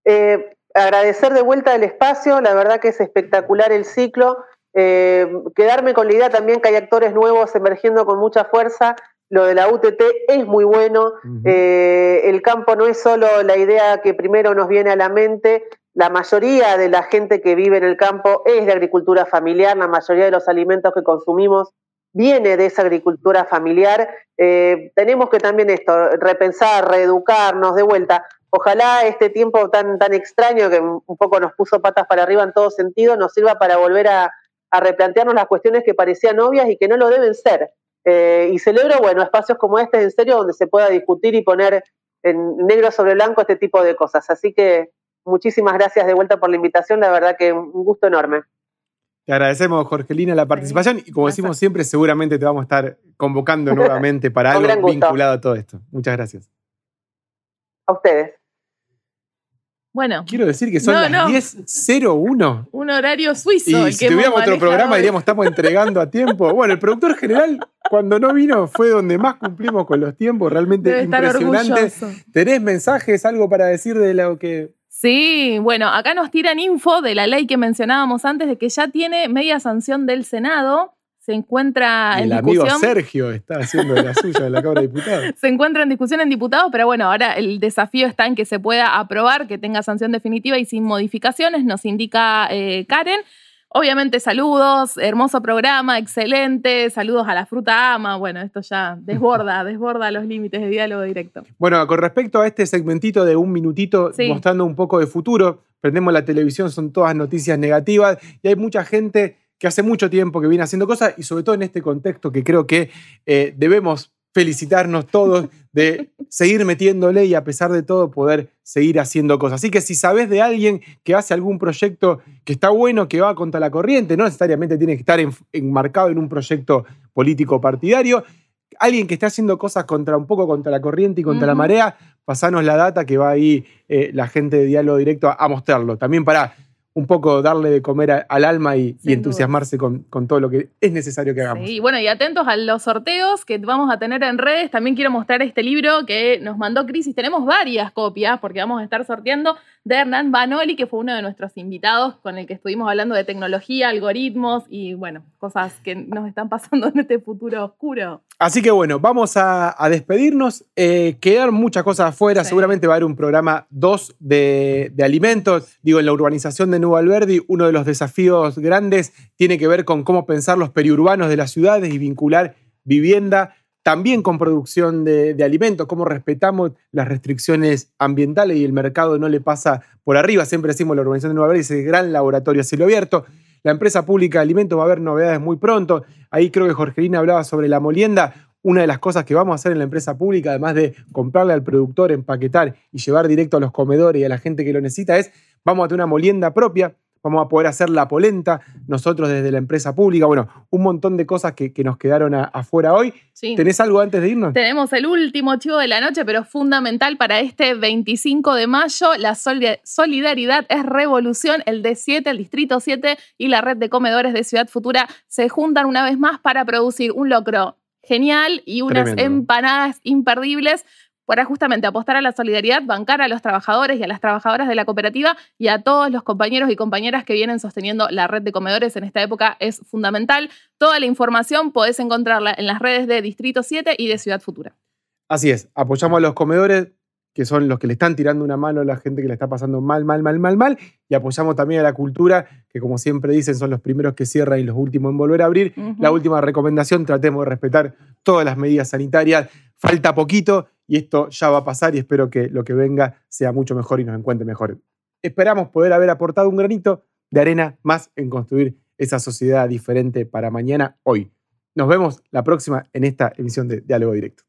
Eh, agradecer de vuelta el espacio, la verdad que es espectacular el ciclo. Eh, quedarme con la idea también que hay actores nuevos emergiendo con mucha fuerza. Lo de la UTT es muy bueno. Eh, el campo no es solo la idea que primero nos viene a la mente. La mayoría de la gente que vive en el campo es de agricultura familiar. La mayoría de los alimentos que consumimos viene de esa agricultura familiar. Eh, tenemos que también esto, repensar, reeducarnos de vuelta. Ojalá este tiempo tan, tan extraño que un poco nos puso patas para arriba en todo sentido nos sirva para volver a, replantearnos las cuestiones que parecían obvias y que no lo deben ser. Eh, y celebro, bueno, espacios como este, en serio, donde se pueda discutir y poner en negro sobre blanco este tipo de cosas. Así que muchísimas gracias de vuelta por la invitación, la verdad que un gusto enorme. Te agradecemos, Jorgelina, la participación y como decimos siempre, seguramente te vamos a estar convocando nuevamente para algo vinculado a todo esto. Muchas gracias. A ustedes. Bueno. Quiero decir que son las 10.01. Un horario suizo. Y si tuviéramos otro programa diríamos estamos entregando a tiempo. Bueno, el productor general, cuando no vino, fue donde más cumplimos con los tiempos. Realmente impresionante. ¿Tenés mensajes, algo para decir de lo que Sí, bueno, acá nos tiran info de la ley que mencionábamos antes de que ya tiene media sanción del Senado se encuentra en el amigo Sergio está haciendo la suya de la Cámara de Diputados. se encuentra en discusión en diputados, pero bueno, ahora el desafío está en que se pueda aprobar, que tenga sanción definitiva y sin modificaciones, nos indica eh, Karen. Obviamente saludos, hermoso programa, excelente, saludos a la fruta ama, bueno, esto ya desborda, desborda los límites de diálogo directo. Bueno, con respecto a este segmentito de un minutito mostrando un poco de futuro, prendemos la televisión, son todas noticias negativas y hay mucha gente que hace mucho tiempo que viene haciendo cosas y sobre todo en este contexto que creo que eh, debemos felicitarnos todos de seguir metiéndole y a pesar de todo poder seguir haciendo cosas. Así que si sabes de alguien que hace algún proyecto que está bueno, que va contra la corriente, no necesariamente tiene que estar enmarcado en un proyecto político partidario, alguien que esté haciendo cosas contra un poco contra la corriente y contra la marea, pasanos la data que va ahí eh, la gente de diálogo directo a mostrarlo. También para un poco darle de comer al alma y, entusiasmarse con, todo lo que es necesario que hagamos. Y bueno, y atentos a los sorteos que vamos a tener en redes. También quiero mostrar este libro que nos mandó Crisis. Tenemos varias copias porque vamos a estar sorteando de Hernán Banoli, que fue uno de nuestros invitados con el que estuvimos hablando de tecnología, algoritmos y bueno, cosas que nos están pasando en este futuro oscuro. Así que bueno, vamos a, despedirnos. Eh, quedaron muchas cosas afuera. Seguramente va a haber un programa 2 de, de alimentos. Digo, en la urbanización de Nuevo Alberdi, uno de los desafíos grandes tiene que ver con cómo pensar los periurbanos de las ciudades y vincular vivienda también con producción de, alimentos, cómo respetamos las restricciones ambientales y el mercado no le pasa por arriba. Siempre decimos la urbanización de Nueva Alberdi, ese gran laboratorio a cielo abierto. La empresa pública de alimentos va a haber novedades muy pronto. Ahí creo que Jorgelina hablaba sobre la molienda. Una de las cosas que vamos a hacer en la empresa pública, además de comprarle al productor, empaquetar y llevar directo a los comedores y a la gente que lo necesita, es vamos a tener una molienda propia. vamos a poder hacer la polenta nosotros desde la empresa pública. Bueno, un montón de cosas que, que nos quedaron a- afuera hoy. Sí. ¿Tenés algo antes de irnos? Tenemos el último chivo de la noche, pero fundamental para este 25 de mayo. La soli- solidaridad es revolución. El D7, el Distrito 7 y la red de comedores de Ciudad Futura se juntan una vez más para producir un locro genial y unas Tremendo. empanadas imperdibles para justamente apostar a la solidaridad, bancar a los trabajadores y a las trabajadoras de la cooperativa y a todos los compañeros y compañeras que vienen sosteniendo la red de comedores en esta época es fundamental. Toda la información podés encontrarla en las redes de Distrito 7 y de Ciudad Futura. Así es, apoyamos a los comedores, que son los que le están tirando una mano a la gente que la está pasando mal, mal, mal, mal, mal, y apoyamos también a la cultura, que como siempre dicen, son los primeros que cierran y los últimos en volver a abrir. La última recomendación, tratemos de respetar todas las medidas sanitarias. Falta poquito y esto ya va a pasar y espero que lo que venga sea mucho mejor y nos encuentre mejor. Esperamos poder haber aportado un granito de arena más en construir esa sociedad diferente para mañana, hoy. Nos vemos la próxima en esta emisión de Diálogo Directo.